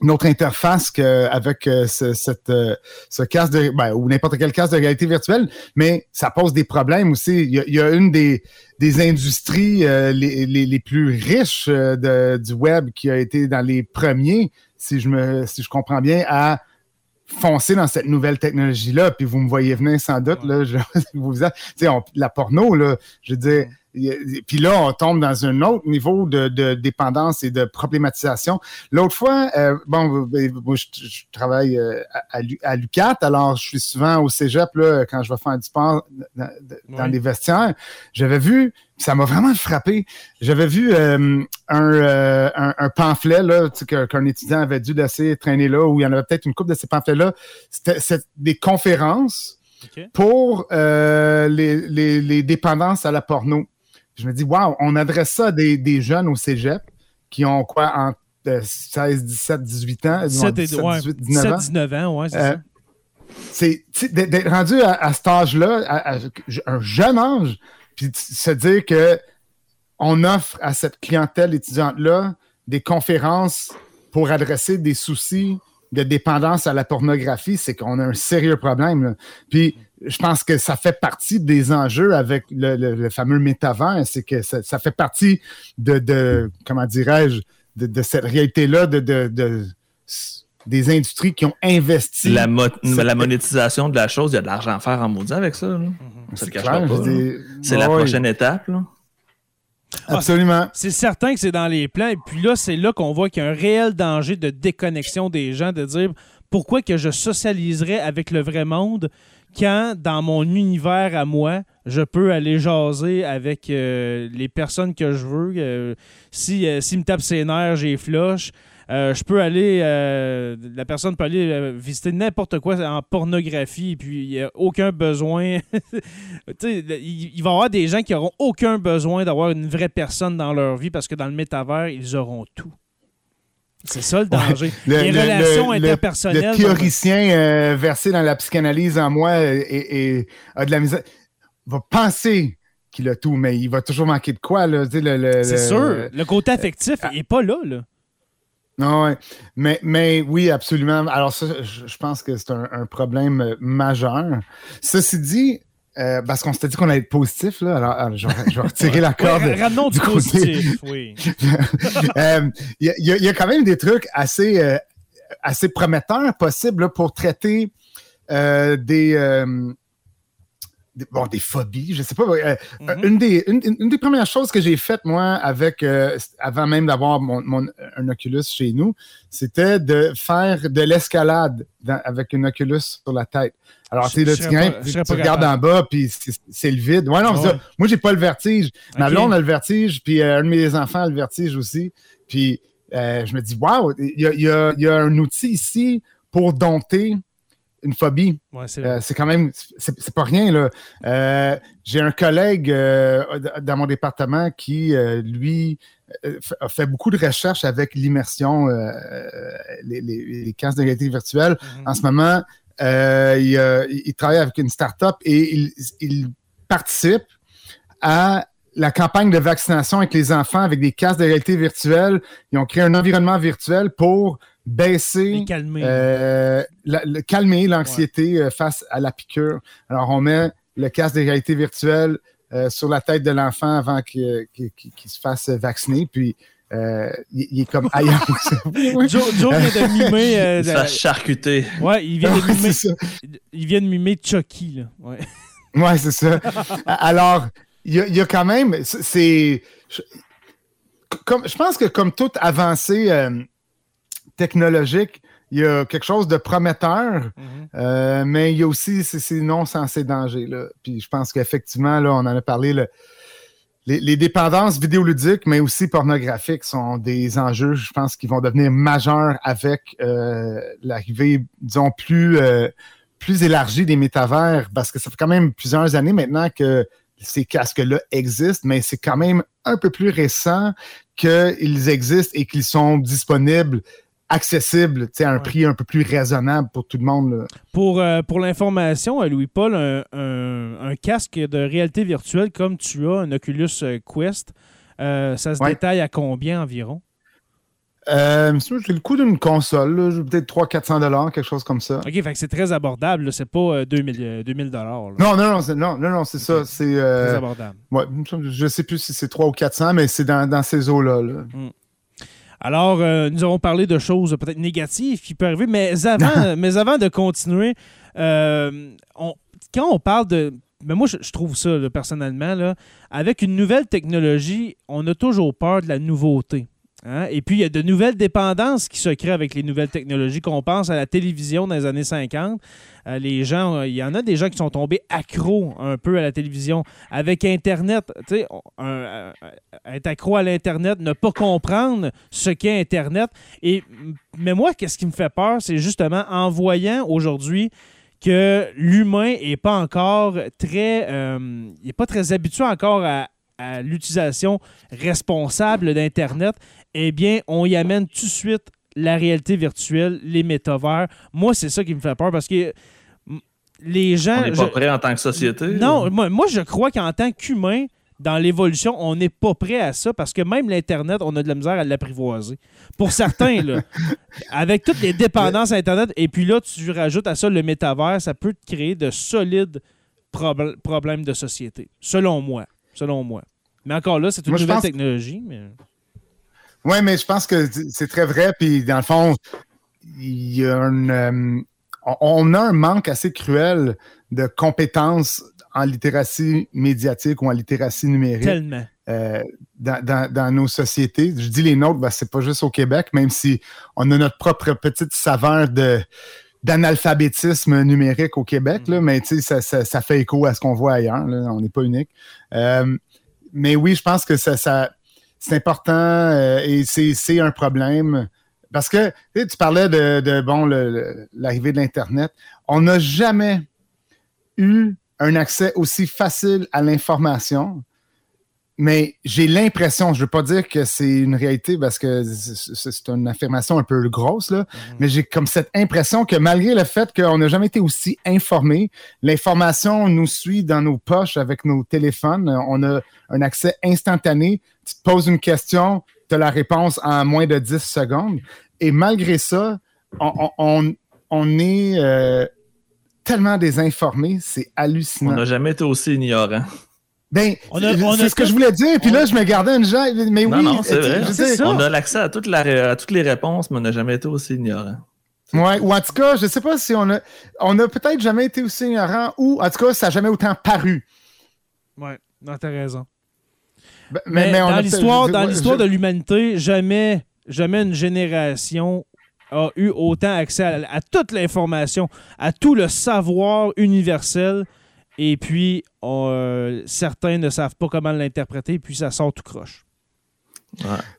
une autre interface qu'avec euh, ce, cette, euh, ce casque de, ben, ou n'importe quel casque de réalité virtuelle, mais ça pose des problèmes aussi. Il y a, une des, des industries euh, les, les, plus riches de, du web qui a été dans les premiers, si je me si je comprends bien, à foncer dans cette nouvelle technologie-là. Puis vous me voyez venir sans doute, là, je, vous, la porno, là, je veux dire, puis là, on tombe dans un autre niveau de, dépendance et de problématisation. L'autre fois, euh, bon, moi, je, travaille euh, à, à, l'UCAT, alors je suis souvent au cégep là, quand je vais faire du sport dans, les vestiaires. J'avais vu, ça m'a vraiment frappé, j'avais vu euh, un, pamphlet là, qu'un étudiant avait dû laisser traîner là, où il y en avait peut-être une coupe de ces pamphlets-là. C'était des conférences pour les, les dépendances à la porno. Je me dis, waouh, on adresse ça à des, jeunes au cégep qui ont quoi, entre 16, 17, 18 ans? 17, 18, 19 ans. 19 ans, ouais, c'est euh, ça. C'est d'être rendu à, cet âge-là, un jeune âge, puis se dire que on offre à cette clientèle étudiante-là des conférences pour adresser des soucis de dépendance à la pornographie, c'est qu'on a un sérieux problème. Puis je pense que ça fait partie des enjeux avec le, fameux métavers, c'est que ça, fait partie de, comment dirais-je, de, cette réalité-là de, des industries qui ont investi. La, la, monétisation de la chose, il y a de l'argent à faire en maudit avec ça. C'est la prochaine étape. Ah, Absolument. c'est certain que c'est dans les plans. Et puis là, c'est là qu'on voit qu'il y a un réel danger de déconnexion des gens, de dire pourquoi que je socialiserais avec le vrai monde quand, dans mon univers à moi, je peux aller jaser avec euh, les personnes que je veux. Euh, si, euh, me tape ses nerfs, j'ai flush. je peux aller, la personne peut aller visiter n'importe quoi en pornographie, puis il n'y a aucun besoin. il va y avoir des gens qui n'auront aucun besoin d'avoir une vraie personne dans leur vie parce que dans le métavers, ils auront tout. C'est ça le danger. les relations interpersonnelles. Le, théoricien euh, versé dans la psychanalyse en moi et, a de la misère va penser qu'il a tout, mais il va toujours manquer de quoi. C'est sûr. Le côté affectif n'est ah. pas là. là. Non, mais, mais oui, absolument. Alors, ça, je, pense que c'est un, problème majeur. Ceci dit, euh, parce qu'on s'était dit qu'on allait être positif, là. Alors, je, vais, retirer la corde. Ramenons du, positif, oui. Euh, il y, a quand même des trucs assez, euh, assez prometteurs possibles pour traiter des, bon, des phobies, je sais pas. Mm-hmm. une, des, une, des premières choses que j'ai faites, moi, avec avant même d'avoir mon, un Oculus chez nous, c'était de faire de l'escalade avec un Oculus sur la tête. Alors, tu sais, tu, regardes en bas, puis c'est le vide. Ouais, non, moi, j'ai pas le vertige. Ma blonde a le vertige, puis euh, un de mes enfants a le vertige aussi. Puis, euh, je me dis, waouh, il y a, un outil ici pour dompter une phobie. Euh, c'est quand même, c'est pas rien, là. j'ai un collègue dans mon département qui, lui, a fait beaucoup de recherches avec l'immersion, les, les, casques de réalité virtuelle. Mm-hmm. En ce moment, euh, il, travaille avec une start-up et il, participe à la campagne de vaccination avec les enfants avec des casques de réalité virtuelle. Ils ont créé un environnement virtuel pour baisser, calmer, euh, calmer l'anxiété euh, face à la piqûre. Alors, on met le casque de réalité virtuelle sur la tête de l'enfant avant qu'il se fasse vacciner. Puis, euh, il, est comme ailleurs. Joe, vient de mimer. Euh, Ça charcuté. Ouais, il vient, de mimer, il vient de mimer Chucky. Là. Ouais, ouais c'est ça. Alors, il y, a, quand même. C'est. Comme, je pense que comme toute avancée euh, technologique, il y a quelque chose de prometteur, mm-hmm. mais il y a aussi ces, non censés dangers. Là. Puis je pense qu'effectivement, là, on en a parlé. le les, dépendances vidéoludiques, mais aussi pornographiques, sont des enjeux, je pense, qui vont devenir majeurs avec euh, l'arrivée, disons, plus, euh, plus élargie des métavers, parce que ça fait quand même plusieurs années maintenant que ces casques-là existent, mais c'est quand même un peu plus récent qu'ils existent et qu'ils sont disponibles accessible, à un prix un peu plus raisonnable pour tout le monde. Pour, euh, pour l'information, Louis-Paul, un, casque de réalité virtuelle comme tu as, un Oculus euh, Quest, euh, ça se détaille à combien environ? Euh, j'ai le coût d'une console, peut-être 300-400 quelque chose comme ça. OK, fait c'est très abordable, c'est pas 2000, 2000 Non, non, non, c'est, non, non, c'est ça. C'est, très abordable. Ouais, je sais plus si c'est 300 ou 400, mais c'est dans, ces eaux-là. Hmm. Alors, euh, nous avons parlé de choses peut-être négatives qui peuvent arriver, mais avant, mais avant de continuer, euh, quand on parle de mais moi, je, trouve ça, personnellement, là, avec une nouvelle technologie, on a toujours peur de la nouveauté. Hein? Et puis, il y a de nouvelles dépendances qui se créent avec les nouvelles technologies. Qu'on pense à la télévision dans les années 50. Euh, les gens, euh, il y en a des gens qui sont tombés accros un peu à la télévision. Avec Internet, tu sais, euh, être accro à l'Internet, ne pas comprendre ce qu'est Internet. Et, mais moi, qu'est-ce qui me fait peur, c'est justement en voyant aujourd'hui que l'humain n'est pas encore très, il pas très habitué encore à, à l'utilisation responsable d'Internet, eh bien, on y amène tout de suite la réalité virtuelle, les métavers. Moi, c'est ça qui me fait peur parce que les gens. On n'est pas prêt en tant que société? Non, moi, je crois qu'en tant qu'humain, dans l'évolution, on n'est pas prêt à ça parce que même l'Internet, on a de la misère à l'apprivoiser. Pour certains, là, avec toutes les dépendances à Internet, et puis là, tu rajoutes à ça le métavers, ça peut te créer de solides problèmes de société, selon moi. Selon moi. Mais encore là, c'est une nouvelle technologie. Mais... Oui, mais je pense que c'est très vrai. Puis dans le fond, il y a euh, on a un manque assez cruel de compétences en littératie médiatique ou en littératie numérique. Tellement. Euh, dans, nos sociétés. Je dis les nôtres, ben, c'est pas juste au Québec, même si on a notre propre petite saveur de d'analphabétisme numérique au Québec, là, mm. mais ça, ça, ça, fait écho à ce qu'on voit ailleurs. on n'est pas unique. Euh, mais oui, je pense que ça, ça c'est important euh, et c'est un problème. Parce que tu parlais de, bon l'arrivée de l'Internet. On n'a jamais eu un accès aussi facile à l'information mais j'ai l'impression, je ne veux pas dire que c'est une réalité parce que c'est une affirmation un peu grosse, là, mhm. mais j'ai comme cette impression que malgré le fait qu'on n'a jamais été aussi informé, l'information nous suit dans nos poches avec nos téléphones. On a un accès instantané. Tu te poses une question, tu as la réponse en moins de 10 secondes. Et malgré ça, on, est euh, tellement désinformé, c'est hallucinant. On n'a jamais été aussi ignorant. Ben, c'est ce que je voulais dire. Puis là, je me gardais une jambe. Mais non, oui, non, c'est vrai. On a l'accès à, toutes les réponses, mais on n'a jamais été aussi ignorant. Ouais, ou en tout cas, je ne sais pas si on a. On a peut-être jamais été aussi ignorant, ou en tout cas, ça n'a jamais autant paru. Ouais, non, t'as raison. Ben, mais, dans l'histoire de l'humanité, jamais, jamais une génération a eu autant accès à toute l'information, à tout le savoir universel et puis, euh, certains ne savent pas comment l'interpréter, puis ça sort tout croche.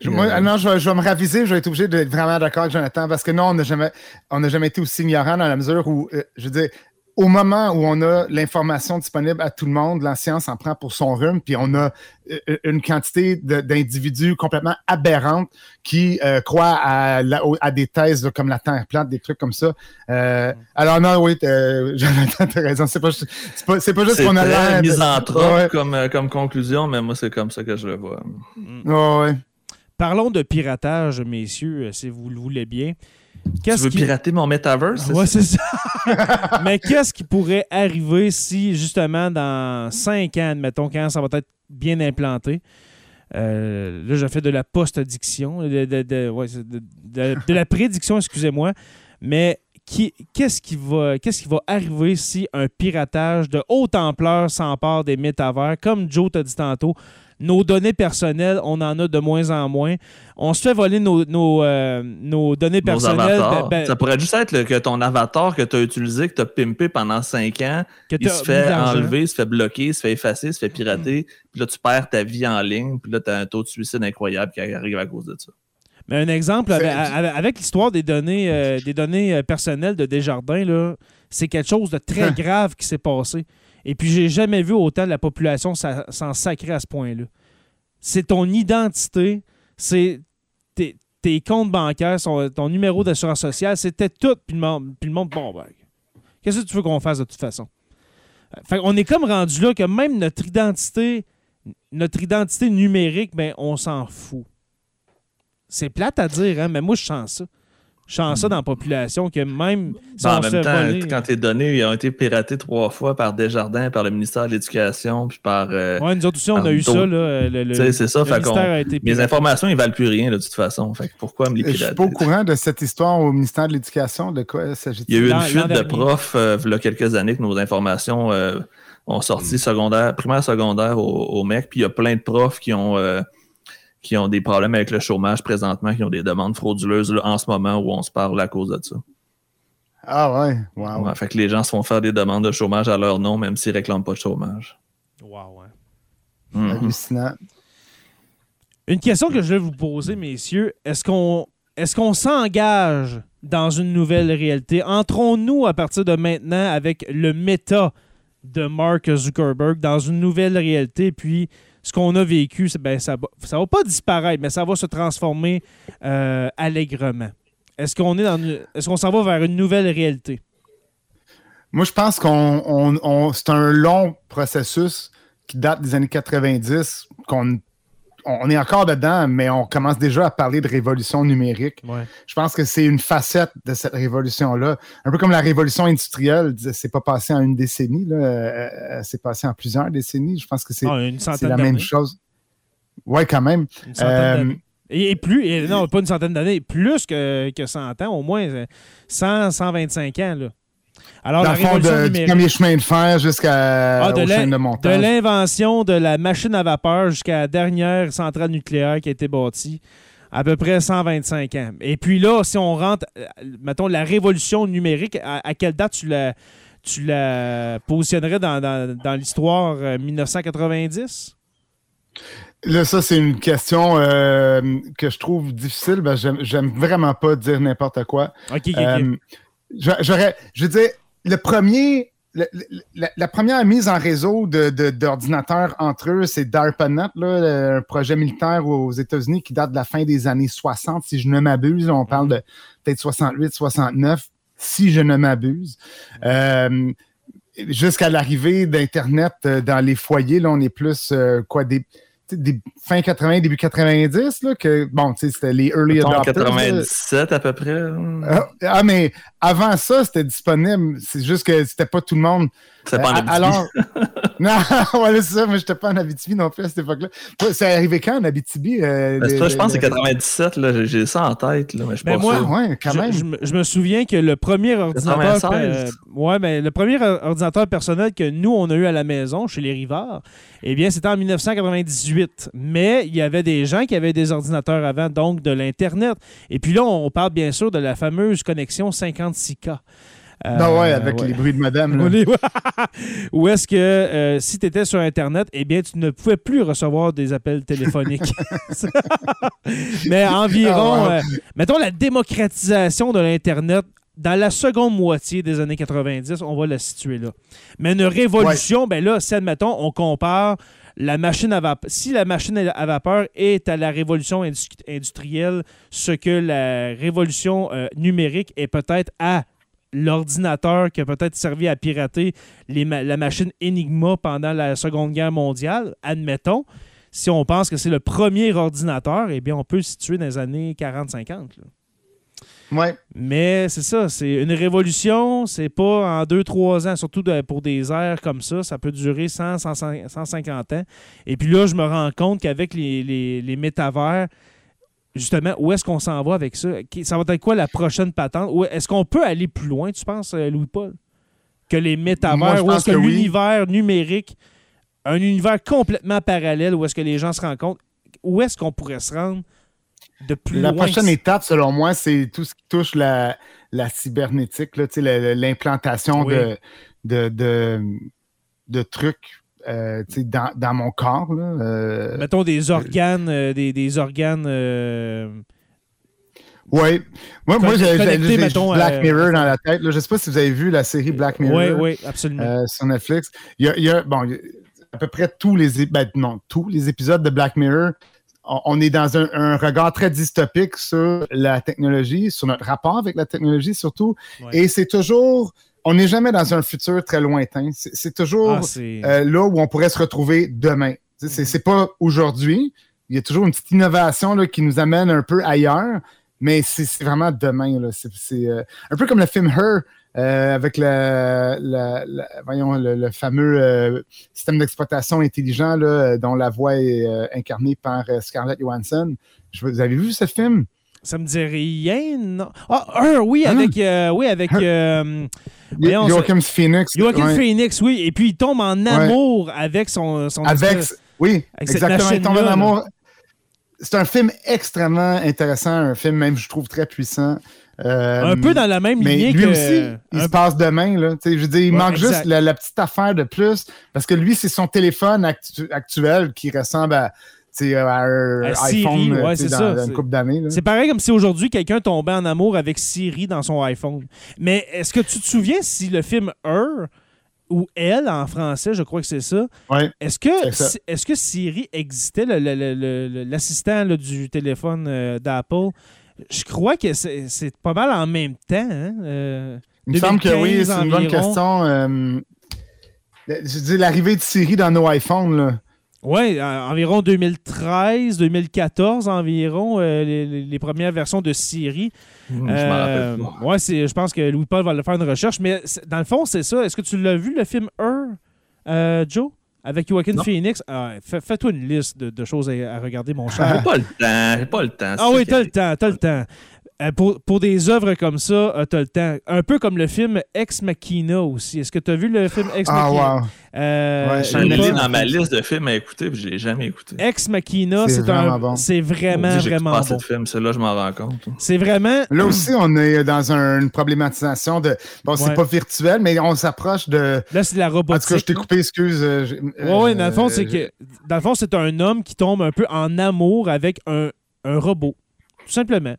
Je, moi, non, je vais, me raviser, je vais être obligé d'être vraiment d'accord avec Jonathan, parce que non, on n'a jamais, jamais été aussi ignorant dans la mesure où, euh, je veux dire, au moment où on a l'information disponible à tout le monde, la science en prend pour son rhume, puis on a euh, une quantité d'individus complètement aberrantes qui euh, croient à, à, des thèses comme la Terre plate, des trucs comme ça. Euh, alors non, oui, Jonathan, as raison. C'est pas, pas, pas, juste qu'on a l'air... misanthrope comme, comme conclusion, mais moi, c'est comme ça que je le vois. ouais. Parlons de piratage, messieurs, si vous le voulez bien. Tu veux pirater mon metaverse? Ouais, c'est ça? Mais qu'est-ce qui pourrait arriver si, justement, dans 5 ans, admettons, quand ça va être bien implanté, euh, là, je fais de la post-addiction, de, la prédiction, excusez-moi, mais qu'est-ce qui, va, qu'est-ce qui va arriver si un piratage de haute ampleur s'empare des métavers, comme Joe t'a dit tantôt, nos données personnelles, on en a de moins en moins. On se fait voler nos, nos, euh, données personnelles. Ben, ben ça pourrait juste être que ton avatar que tu as utilisé, que tu as pimpé pendant 5 ans, il se fait enlever, se fait bloquer, se fait effacer, se fait pirater. Puis là, tu perds ta vie en ligne. Puis là, tu as un taux de suicide incroyable qui arrive à cause de ça. Mais un exemple, avec, l'histoire des données, euh, des données euh, personnelles de Desjardins, c'est quelque chose de très grave qui s'est passé. Et puis, j'ai jamais vu autant de la population s'en sacrer à ce point-là. C'est ton identité, c'est tes, comptes bancaires, ton numéro d'assurance sociale, c'était tout. Puis le monde, puis le monde bon, ben, qu'est-ce que tu veux qu'on fasse de toute façon? Fait on est comme rendu là que même notre identité, notre identité numérique, ben, on s'en fout. C'est plate à dire, hein, mais moi, je sens ça chance ça dans la population que même si en même temps, quand tes données ont été piratées trois fois par Desjardins, par le ministère de l'Éducation, puis par. Euh, oui, nous autres aussi, on a eu ça. Là, c'est ça. mes informations, ils valent plus rien de toute façon. Fait pourquoi me les pirater? Je suis pas au courant de cette histoire au ministère de l'Éducation. De quoi s'agit-il? Il y a eu une fuite de profs euh, il y a quelques années que nos informations. Euh, ont sorti secondaire, primaire, secondaire au, MEC. Puis il y a plein de profs qui ont, euh, qui ont des problèmes avec le chômage présentement, qui ont des demandes frauduleuses en ce moment où on se parle à cause de ça. Ah ouais, wow. fait que les gens se font faire des demandes de chômage à leur nom, même s'ils ne réclament pas de chômage. Wow, ouais. Mhm. Hallucinant. Une question que je vais vous poser, messieurs. Est-ce qu'on est-ce qu'on s'engage dans une nouvelle réalité? Entrons-nous à partir de maintenant avec le méta de Mark Zuckerberg dans une nouvelle réalité, puis ce qu'on a vécu, ben, ça ne va, pas disparaître, mais ça va se transformer euh, allègrement. Est-ce qu'on est dans est-ce qu'on s'en va vers une nouvelle réalité? Moi, je pense qu'on c'est un long processus qui date des années 90 qu'on on est encore dedans, mais on commence déjà à parler de révolution numérique. Je pense que c'est une facette de cette révolution-là. Un peu comme la révolution industrielle, c'est pas passé en une décennie, là, c'est passé en plusieurs décennies. Je pense que c'est ah, la même chose. Oui, quand même. Euh, et, plus, non, pas une centaine d'années, plus que, que 100 ans, au moins 100, 125 ans. Là. Alors, Dans le fond, de, du premier chemin de fer jusqu'à ah, de chaîne de montage. De l'invention de la machine à vapeur jusqu'à la dernière centrale nucléaire qui a été bâtie, à peu près 125 ans. Et puis là, si on rentre, euh, mettons, la révolution numérique, à, quelle date tu la, tu la positionnerais dans, dans, l'histoire 1990? Euh, là, ça, c'est une question euh, que je trouve difficile. Ben, j'aime vraiment pas dire n'importe quoi. OK, OK, J'aurais, je veux dire, le premier, la, première mise en réseau d'ordinateurs de, entre eux, c'est DARPANET, là, un projet militaire aux États-Unis qui date de la fin des années 60, si je ne m'abuse. On parle de peut-être 68, 69, si je ne m'abuse. Euh, jusqu'à l'arrivée d'Internet euh, dans les foyers, là, on est plus euh, quoi des des fin 80, début 90, là, que, bon, tu sais, c'était les early adopters. 97 à peu près. Ah, ah, mais avant ça, c'était disponible. C'est juste que c'était pas tout le monde. C'était pas en Abitibi. Alors, non, voilà, c'est ça, mais j'étais pas en Abitibi non plus à cette époque-là. C'est arrivé quand en Abitibi? Euh, ben, je pense que c'est 97, là, j'ai ça en tête, là, mais je suis ben, pas moi, sûr. Ouais, quand même. Je, me souviens que le premier ordinateur... Euh, ouais, mais le premier ordinateur personnel que nous, on a eu à la maison, chez les Rivards, eh bien, c'était en 1998. Mais il y avait des gens qui avaient des ordinateurs avant, donc de l'Internet. Et puis là, on parle bien sûr de la fameuse connexion 56K. Euh, non, ouais, avec les bruits de madame. Ou est-ce que euh, si tu étais sur Internet, eh bien, tu ne pouvais plus recevoir des appels téléphoniques. Mais environ, ah, euh, mettons, la démocratisation de l'Internet dans la seconde moitié des années 90, on va la situer là. Mais une révolution, ben là, si admettons, on compare la machine à vapeur. Si la machine à vapeur est à la révolution industrielle, ce que la révolution numérique est peut-être à l'ordinateur qui a peut-être servi à pirater la machine Enigma pendant la Seconde Guerre mondiale, admettons, si on pense que c'est le premier ordinateur, eh bien, on peut le situer dans les années 40-50. Ouais. Mais c'est ça, c'est une révolution, c'est pas en 2-3 ans, surtout pour des airs comme ça, ça peut durer 100, 150 ans. Et puis là, je me rends compte qu'avec les, les, les métavers, justement, où est-ce qu'on s'en va avec ça? Ça va être quoi la prochaine patente? Est-ce qu'on peut aller plus loin, tu penses, euh, Louis-Paul? Que les métavers, ou est-ce que, l'univers numérique, un univers complètement parallèle où est-ce que les gens se rencontrent, où est-ce qu'on pourrait se rendre de plus la loin? Prochaine étape, selon moi, c'est tout ce qui touche la, la cybernétique, l'implantation de, de, de trucs euh, dans, dans, mon corps. Là, euh, Mettons des organes, euh, des, des, organes. Oui. Moi, moi j'ai Black Mirror dans la tête. Là. Je ne sais pas si vous avez vu la série Black Mirror oui, oui, absolument. sur Netflix. Il y a, bon, à peu près tous les, ben, non, tous les épisodes de Black Mirror. On, est dans un, un, regard très dystopique sur la technologie, sur notre rapport avec la technologie surtout. Et c'est toujours on n'est jamais dans un futur très lointain. C'est toujours ah, euh, là où on pourrait se retrouver demain. C'est mm-hmm. pas aujourd'hui. Il y a toujours une petite innovation là, qui nous amène un peu ailleurs, mais c'est vraiment demain. C'est euh, un peu comme le film Her. Euh, avec le, voyons, le, fameux système d'exploitation intelligent là, dont la voix est incarnée par Scarlett Johansson. vous avez vu ce film? Ça me dit rien, non. Ah, un, oui, avec. Euh, oui, avec. Euh, Joachim Phoenix. Joachim Phoenix, oui. Et puis il tombe en amour avec son. son avec. Oui, exactement. Il tombe en amour. C'est un film extrêmement intéressant, un film même, je trouve, très puissant. Euh, un peu dans la même lignée lui aussi, il se passe demain. Là. Je veux dire, il manque juste la, petite affaire de plus, parce que lui, c'est son téléphone actuel qui ressemble à, un iPhone ouais, dans, dans, une couple d'années. C'est pareil comme si aujourd'hui, quelqu'un tombait en amour avec Siri dans son iPhone. Mais est-ce que tu te souviens si le film Her ou Elle en français, je crois que c'est ça. Est-ce que, est que Siri existait, l'assistant du téléphone euh, d'Apple? Je crois que c'est pas mal en même temps. Hein? Euh, Il me semble que oui, c'est une bonne question. Euh, je dis l'arrivée de Siri dans nos iPhones. Là. Oui, environ 2013, 2014 environ, euh, les, premières versions de Siri. Mmh, je ouais, je pense que Louis-Paul va le faire une recherche, mais dans le fond, c'est ça. Est-ce que tu l'as vu, le film Her, Joe? Avec Joaquin Phoenix, ah, fais-toi une liste de, choses à, regarder, mon cher. J'ai pas le temps, j'ai pas le temps. Ah oui, t'as le temps, t'as le temps. Euh, pour, des œuvres comme ça, euh, tu as le temps. Un peu comme le film Ex Machina aussi. Est-ce que tu as vu le film Ex ah, Machina? Ah, wow. Euh, ouais, dans ma liste de films à écouter, puis je l'ai jamais écouté. Ex Machina, c'est vraiment, bon. c'est vraiment, vraiment pas bon. de film, là je m'en rends compte. C'est vraiment... Là aussi, on est dans une problématisation de... Bon, c'est pas virtuel, mais on s'approche de... Là, c'est la robotique. En tout cas, je t'ai coupé, excuse. oui, dans le fond, c'est que... Dans le fond, c'est un homme qui tombe un peu en amour avec un, un robot. Tout simplement.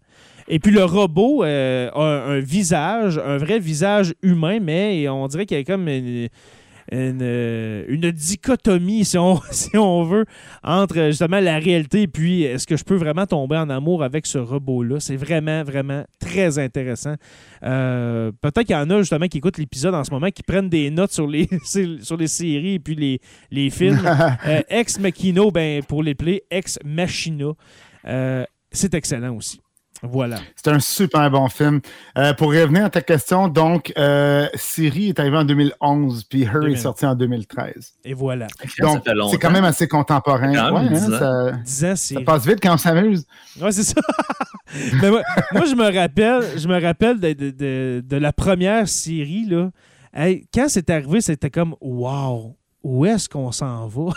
Et puis le robot euh, a un, visage, un vrai visage humain, mais on dirait qu'il y a comme une, une, dichotomie, si on, si on veut, entre justement la réalité et puis est-ce que je peux vraiment tomber en amour avec ce robot-là? C'est vraiment, vraiment très intéressant. Euh, peut-être qu'il y en a justement qui écoutent l'épisode en ce moment, qui prennent des notes sur les, sur les séries et puis les, les films. Euh, Ex Machino, ben, pour les play, Ex Machina. c'est excellent aussi. Voilà. C'est un super bon film. Euh, pour revenir à ta question, donc, euh, Siri est arrivé en 2011, puis Her est sorti en 2013. Et voilà. Donc, c'est quand même assez contemporain. Ouais, hein, ça, ça, passe vite quand on s'amuse. Oui, c'est ça. Mais moi, je me rappelle, je me rappelle de, la première Siri, là. quand c'est arrivé, c'était comme Wow! Où est-ce qu'on s'en va?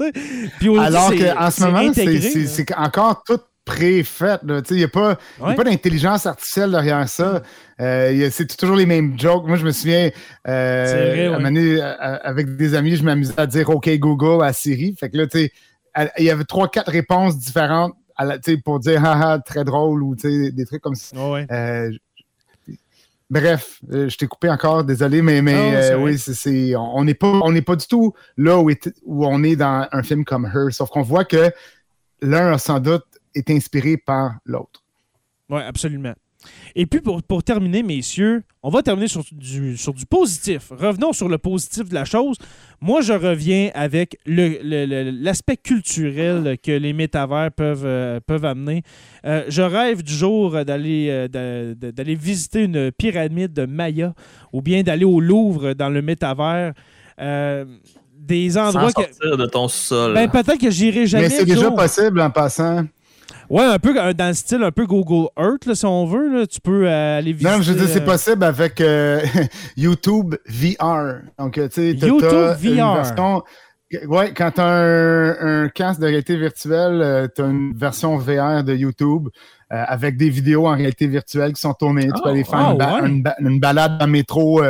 puis Alors qu'en ce moment, c'est encore tout préfaite. Il n'y a pas, pas d'intelligence artificielle derrière ça. Euh, c'est toujours les mêmes jokes. Moi, je me souviens, euh, euh, avec des amis, je m'amusais à dire OK Google à Siri. Fait que là, il y avait trois, quatre réponses différentes pour dire haha, très drôle ou des trucs comme ça. bref, je t'ai coupé encore, désolé, mais, mais oui, c'est, on n'est pas, pas du tout là où, où on est dans un film comme Her, sauf qu'on voit que l'un a sans doute est inspiré par l'autre. Oui, absolument. Et puis, pour, pour, terminer, messieurs, on va terminer sur du, sur du positif. Revenons sur le positif de la chose. Moi, je reviens avec l'aspect le, culturel que les métavers peuvent, euh, peuvent amener. Euh, je rêve du jour d'aller euh, d'aller visiter une pyramide de Maya ou bien d'aller au Louvre dans le métavers des endroits Sans sortir de ton sol. Ben, peut-être que j'irai jamais. Mais c'est déjà possible en passant. Ouais, un peu euh, dans le style un peu Google Earth, si on veut. tu peux euh, aller visiter. Non, je veux dire, c'est euh, possible avec YouTube VR. Donc, tu sais, YouTube VR. Ouais, quand tu as un, casque de réalité virtuelle, tu as une version VR de YouTube avec des vidéos en réalité virtuelle qui sont tournées. tu peux aller faire ah, une, balade le métro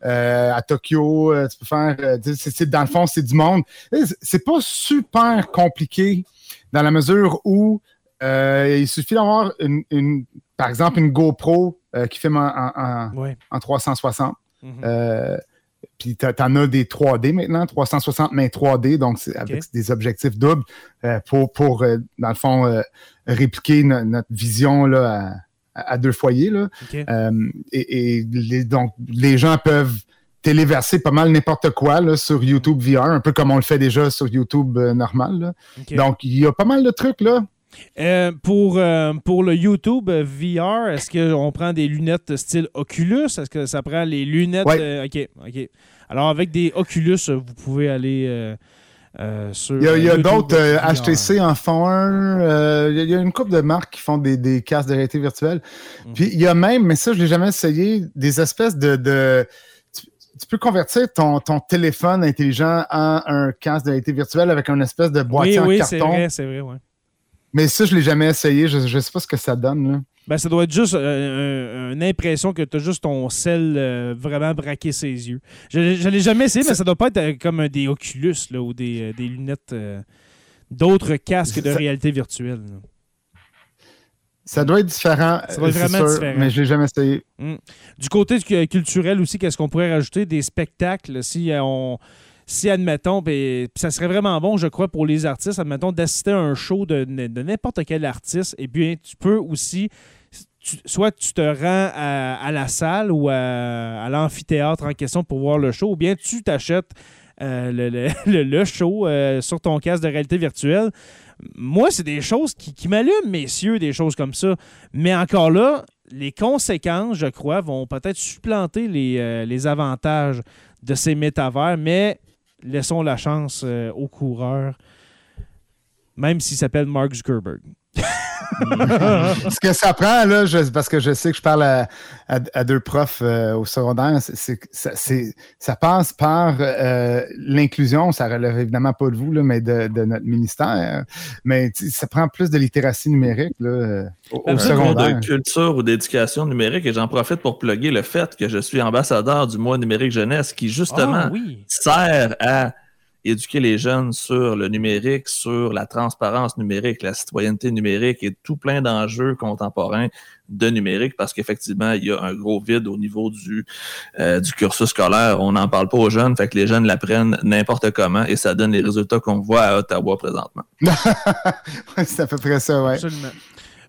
à Tokyo. tu peux faire. dans le fond, c'est du monde. C'est pas super compliqué dans la mesure où euh, il suffit d'avoir une, par exemple, une GoPro euh, qui filme en, 360. Mhm. Euh, puis tu en as des 3D maintenant, 360 mais 3D, donc c'est avec des objectifs doubles pour, pour dans le fond, répliquer notre vision là, à, deux foyers. Là. et, donc, les gens peuvent téléverser pas mal n'importe quoi là, sur YouTube VR, un peu comme on le fait déjà sur YouTube normal. Donc, il y a pas mal de trucs là. Euh, pour, euh, pour le YouTube VR, est-ce qu'on prend des lunettes style Oculus? Est-ce que ça prend les lunettes? Euh, OK, OK. Alors, avec des Oculus, vous pouvez aller Euh, il y a, d'autres HTC en font un. il y a une couple de marques qui font des, casques de réalité virtuelle. Mhm. Puis il y a même, mais ça, je ne l'ai jamais essayé, des espèces de. tu, peux convertir ton, téléphone intelligent en un casque de réalité virtuelle avec une espèce de boîtier en carton. Oui, c'est vrai, c'est vrai, ouais. Mais ça, je ne l'ai jamais essayé. Je ne sais pas ce que ça donne. Là. Ben, ça doit être juste euh, une impression que tu as juste ton sel euh, vraiment braqué ses yeux. Je ne l'ai jamais essayé, mais ça doit pas être euh, comme des Oculus là, ou des, lunettes, d'autres casques de réalité virtuelle. Ça doit être différent. Ça doit être vraiment différent. Mais je l'ai jamais essayé. Hmm. Du côté culturel aussi, qu'est-ce qu'on pourrait rajouter? Des spectacles. Si on si, admettons, puis ça serait vraiment bon, je crois, pour les artistes, admettons, d'assister à un show de, n'importe quel artiste, et puis tu peux aussi, soit tu te rends à, la salle ou à, l'amphithéâtre en question pour voir le show, ou bien tu t'achètes euh, le, show euh, sur ton casque de réalité virtuelle. Moi, c'est des choses qui, m'allument, messieurs, des choses comme ça. Mais encore là, les conséquences, je crois, vont peut-être supplanter les, euh, les avantages de ces métavers, mais laissons la chance euh, aux coureurs, même s'il s'appelle Mark Zuckerberg. Ce que ça prend, là, parce que je sais que je parle à, deux profs euh, au secondaire, c'est, ça, passe par euh, l'inclusion. Ça relève évidemment pas de vous, là, mais de, notre ministère. Mais ça prend plus de littératie numérique là, au, au secondaire. de culture ou d'éducation numérique. Et j'en profite pour plugger le fait que je suis ambassadeur du mois numérique jeunesse qui, justement, ah sert à éduquer les jeunes sur le numérique, sur la transparence numérique, la citoyenneté numérique et tout plein d'enjeux contemporains de numérique parce qu'effectivement, il y a un gros vide au niveau du, euh, du cursus scolaire. On n'en parle pas aux jeunes, fait que les jeunes l'apprennent n'importe comment et ça donne les résultats qu'on voit à Ottawa présentement. c'est à peu près ça, oui. Absolument.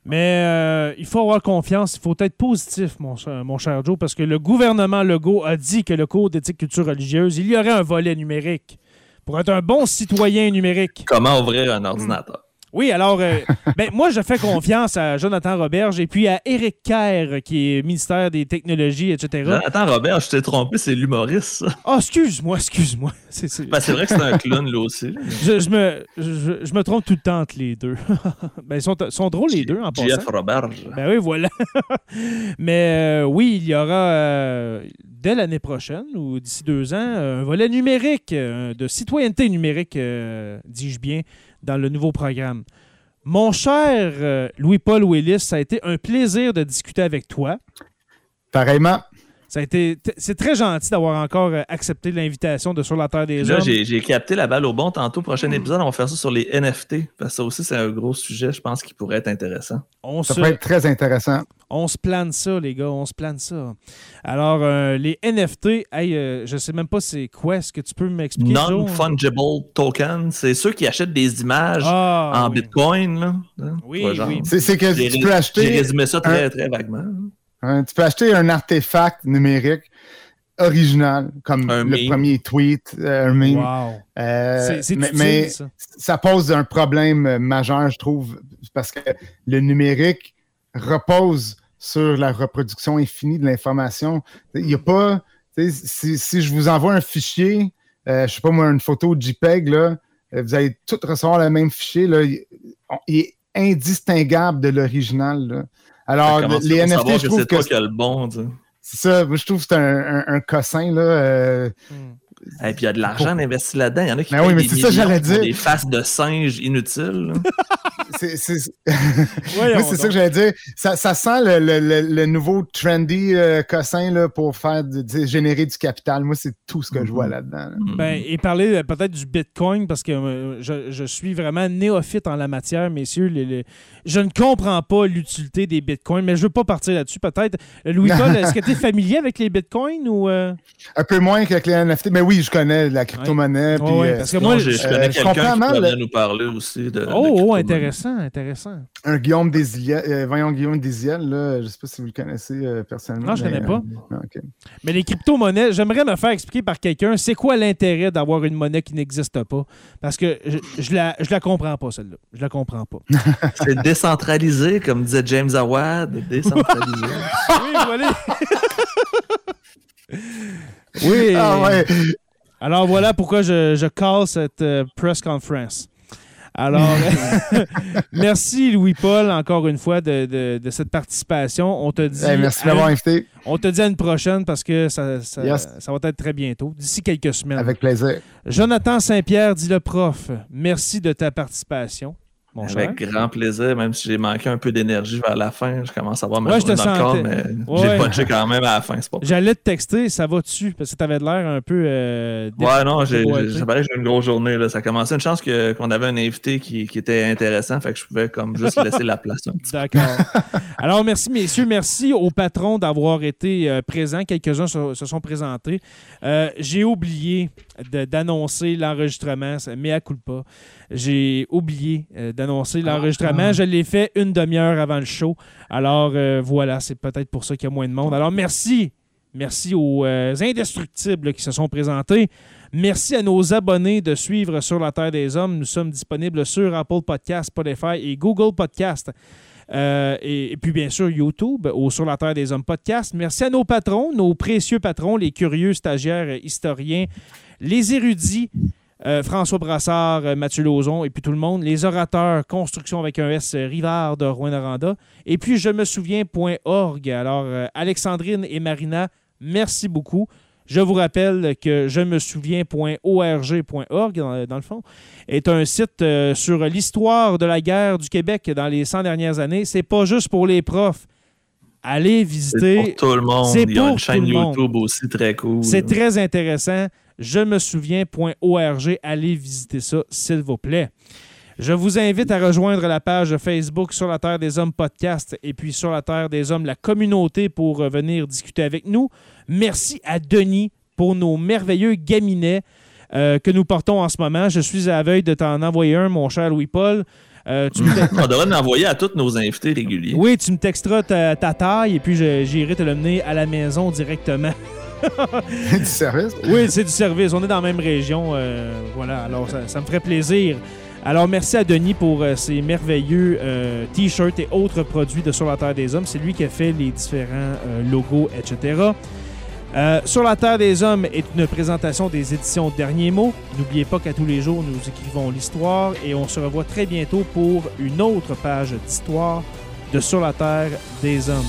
Mais euh, il faut avoir confiance, il faut être positif, mon, mon cher Joe, parce que le gouvernement Legault a dit que le cours d'éthique culture religieuse, il y aurait un volet numérique pour être un bon citoyen numérique. Comment ouvrir un ordinateur? Oui, alors, euh, ben, moi, je fais confiance à Jonathan Roberge et puis à Eric Kerr, qui est ministère des Technologies, etc. Jonathan Roberge, je t'ai trompé, c'est l'humoriste. Ah, oh, excuse-moi, excuse-moi. C'est ben, vrai que c'est un clown, là aussi. je, me, je, me trompe tout le temps entre les deux. ben, ils sont, sont drôles, les deux, en passant. Jeff Roberge. Ben oui, voilà. Mais euh, oui, il y aura, euh, dès l'année prochaine, ou d'ici deux ans, un volet numérique, de citoyenneté numérique, dis-je bien, dans le nouveau programme. Mon cher euh, Louis-Paul Willis, ça a été un plaisir de discuter avec toi. Pareillement. Ça a été, c'est très gentil d'avoir encore euh, accepté l'invitation de Sur la Terre des Là, J'ai capté la balle au bon. Tantôt, prochain mm. épisode, on va faire ça sur les NFT. Parce que ça aussi, c'est un gros sujet, je pense, qui pourrait être intéressant. ça pourrait être très intéressant. On se plane ça, les gars, on se plane ça. Alors, euh, les NFT, hey, euh, je sais même pas c'est quoi. Est-ce que tu peux m'expliquer? Non-fungible token, c'est ceux qui achètent des images ah, en Bitcoin. Là. Oui, oui. C'est que tu peux acheter. J'ai résumé ça très, très vaguement. Tu peux acheter un artefact numérique original, comme le premier tweet, euh, un meme. Wow. c'est mais, mais ça. ça pose un problème majeur, je trouve, parce que le numérique repose sur la reproduction infinie de l'information. Il n'y a pas. Si, si, je vous envoie un fichier, euh, je ne sais pas moi, une photo JPEG, là, euh, vous allez tout recevoir le même fichier. Là, il, est indistinguable de l'original. Alors, les NFT, je trouve que. C'est le bon, C'est ça, je trouve que c'est un, un, cossin. Là, euh, hmm. Et puis il y a de l'argent investi là-dedans. Il y en a qui ben oui, mais des, ça, dire. des faces de singes inutiles. c'est c'est ça que j'allais dire. Ça, ça sent le, le, le, nouveau trendy euh, cossin là, pour faire générer du capital. Moi, c'est tout ce que je vois mm-hmm. là-dedans. Mm-hmm. Ben, et parler euh, peut-être du Bitcoin, parce que euh, je, je, suis vraiment néophyte en la matière, messieurs. je ne comprends pas l'utilité des Bitcoins, mais je ne veux pas partir là-dessus. Peut-être. Louis-Paul, est-ce que tu es familier avec les Bitcoins ou. Un peu moins qu'avec les NFT, mais oui, je connais la crypto-monnaie. Ouais. parce que moi, je, connais quelqu'un qui nous parler aussi de. Oh, oh intéressant, intéressant. Un Guillaume Desiel, voyons Guillaume Desiel, là, je ne sais pas si vous le connaissez personnellement. Non, je ne connais pas. Mais les crypto-monnaies, j'aimerais me faire expliquer par quelqu'un, c'est quoi l'intérêt d'avoir une monnaie qui n'existe pas? Parce que je, je, la, je la comprends pas, celle-là. Je la comprends pas. c'est décentralisé, comme disait James Awad. Décentralisé. oui, voilà. oui. Ah ouais. Alors voilà pourquoi je, je call cette euh, press conference. Alors, merci Louis-Paul encore une fois de, cette participation. On te dit. merci d'avoir invité. On te dit à une prochaine parce que ça, ça, va être très bientôt, d'ici quelques semaines. Avec plaisir. Jonathan Saint-Pierre, dit le prof, merci de ta participation. Avec grand plaisir, même si j'ai manqué un peu d'énergie vers la fin, je commence à avoir ma ouais, dans le corps, mais j'ai punché quand même à la fin. J'allais te texter, ça va dessus, parce que tu avais l'air un peu. Euh, ouais, non, j'ai eu une grosse journée. Là. Ça a commencé. Une chance qu'on avait un invité qui, qui, était intéressant, fait que je pouvais comme juste laisser la place un petit D'accord. Alors, merci, messieurs. Merci aux patrons d'avoir été euh, présents. Quelques-uns se, sont présentés. Euh, j'ai oublié d'annoncer l'enregistrement, mais à culpa. J'ai oublié euh, d'annoncer ah, l'enregistrement. Je l'ai fait une demi-heure avant le show. Alors euh, voilà, c'est peut-être pour ça qu'il y a moins de monde. Alors merci. Merci aux euh, indestructibles qui se sont présentés. Merci à nos abonnés de suivre Sur la Terre des Hommes. Nous sommes disponibles sur Apple Podcast, Spotify et Google Podcast. et, puis bien sûr YouTube ou Sur la Terre des Hommes podcast. Merci à nos patrons, nos précieux patrons, les curieux stagiaires, historiens, les érudits, euh, François Brassard, euh, Mathieu Lauzon et puis tout le monde. Les orateurs, construction avec un S, euh, Rivard de Rouen-Noranda. Et puis je me souviens.org. Alors, Alexandrine et Marina, merci beaucoup. Je vous rappelle que je me souviens.org.org, dans, dans, le fond, est un site sur l'histoire de la guerre du Québec dans les 100 dernières années. C'est pas juste pour les profs. Allez visiter. C'est pour tout le monde. Il y a une chaîne YouTube aussi très cool. C'est très intéressant je me souviens.org. Allez visiter ça, s'il vous plaît. Je vous invite à rejoindre la page Facebook Sur la Terre des Hommes podcast et puis Sur la Terre des Hommes, la communauté pour euh, venir discuter avec nous. Merci à Denis pour nos merveilleux gaminets euh, que nous portons en ce moment. Je suis à la veille de t'en envoyer un, mon cher Louis-Paul. Euh, On devrait l'envoyer à tous nos invités réguliers. Oui, tu me texteras ta, ta taille et puis j'irai te l'amener à la maison directement. du service? Oui, c'est du service. On est dans la même région. Euh, voilà, alors ça, me ferait plaisir. Alors, merci à Denis pour euh, ses merveilleux euh, T-shirts et autres produits de Sur la Terre des Hommes. C'est lui qui a fait les différents logos, etc. Sur la Terre des Hommes est une présentation des éditions Derniers mots. N'oubliez pas qu'à tous les jours, nous écrivons l'histoire et on se revoit très bientôt pour une autre page d'histoire de Sur la Terre des Hommes.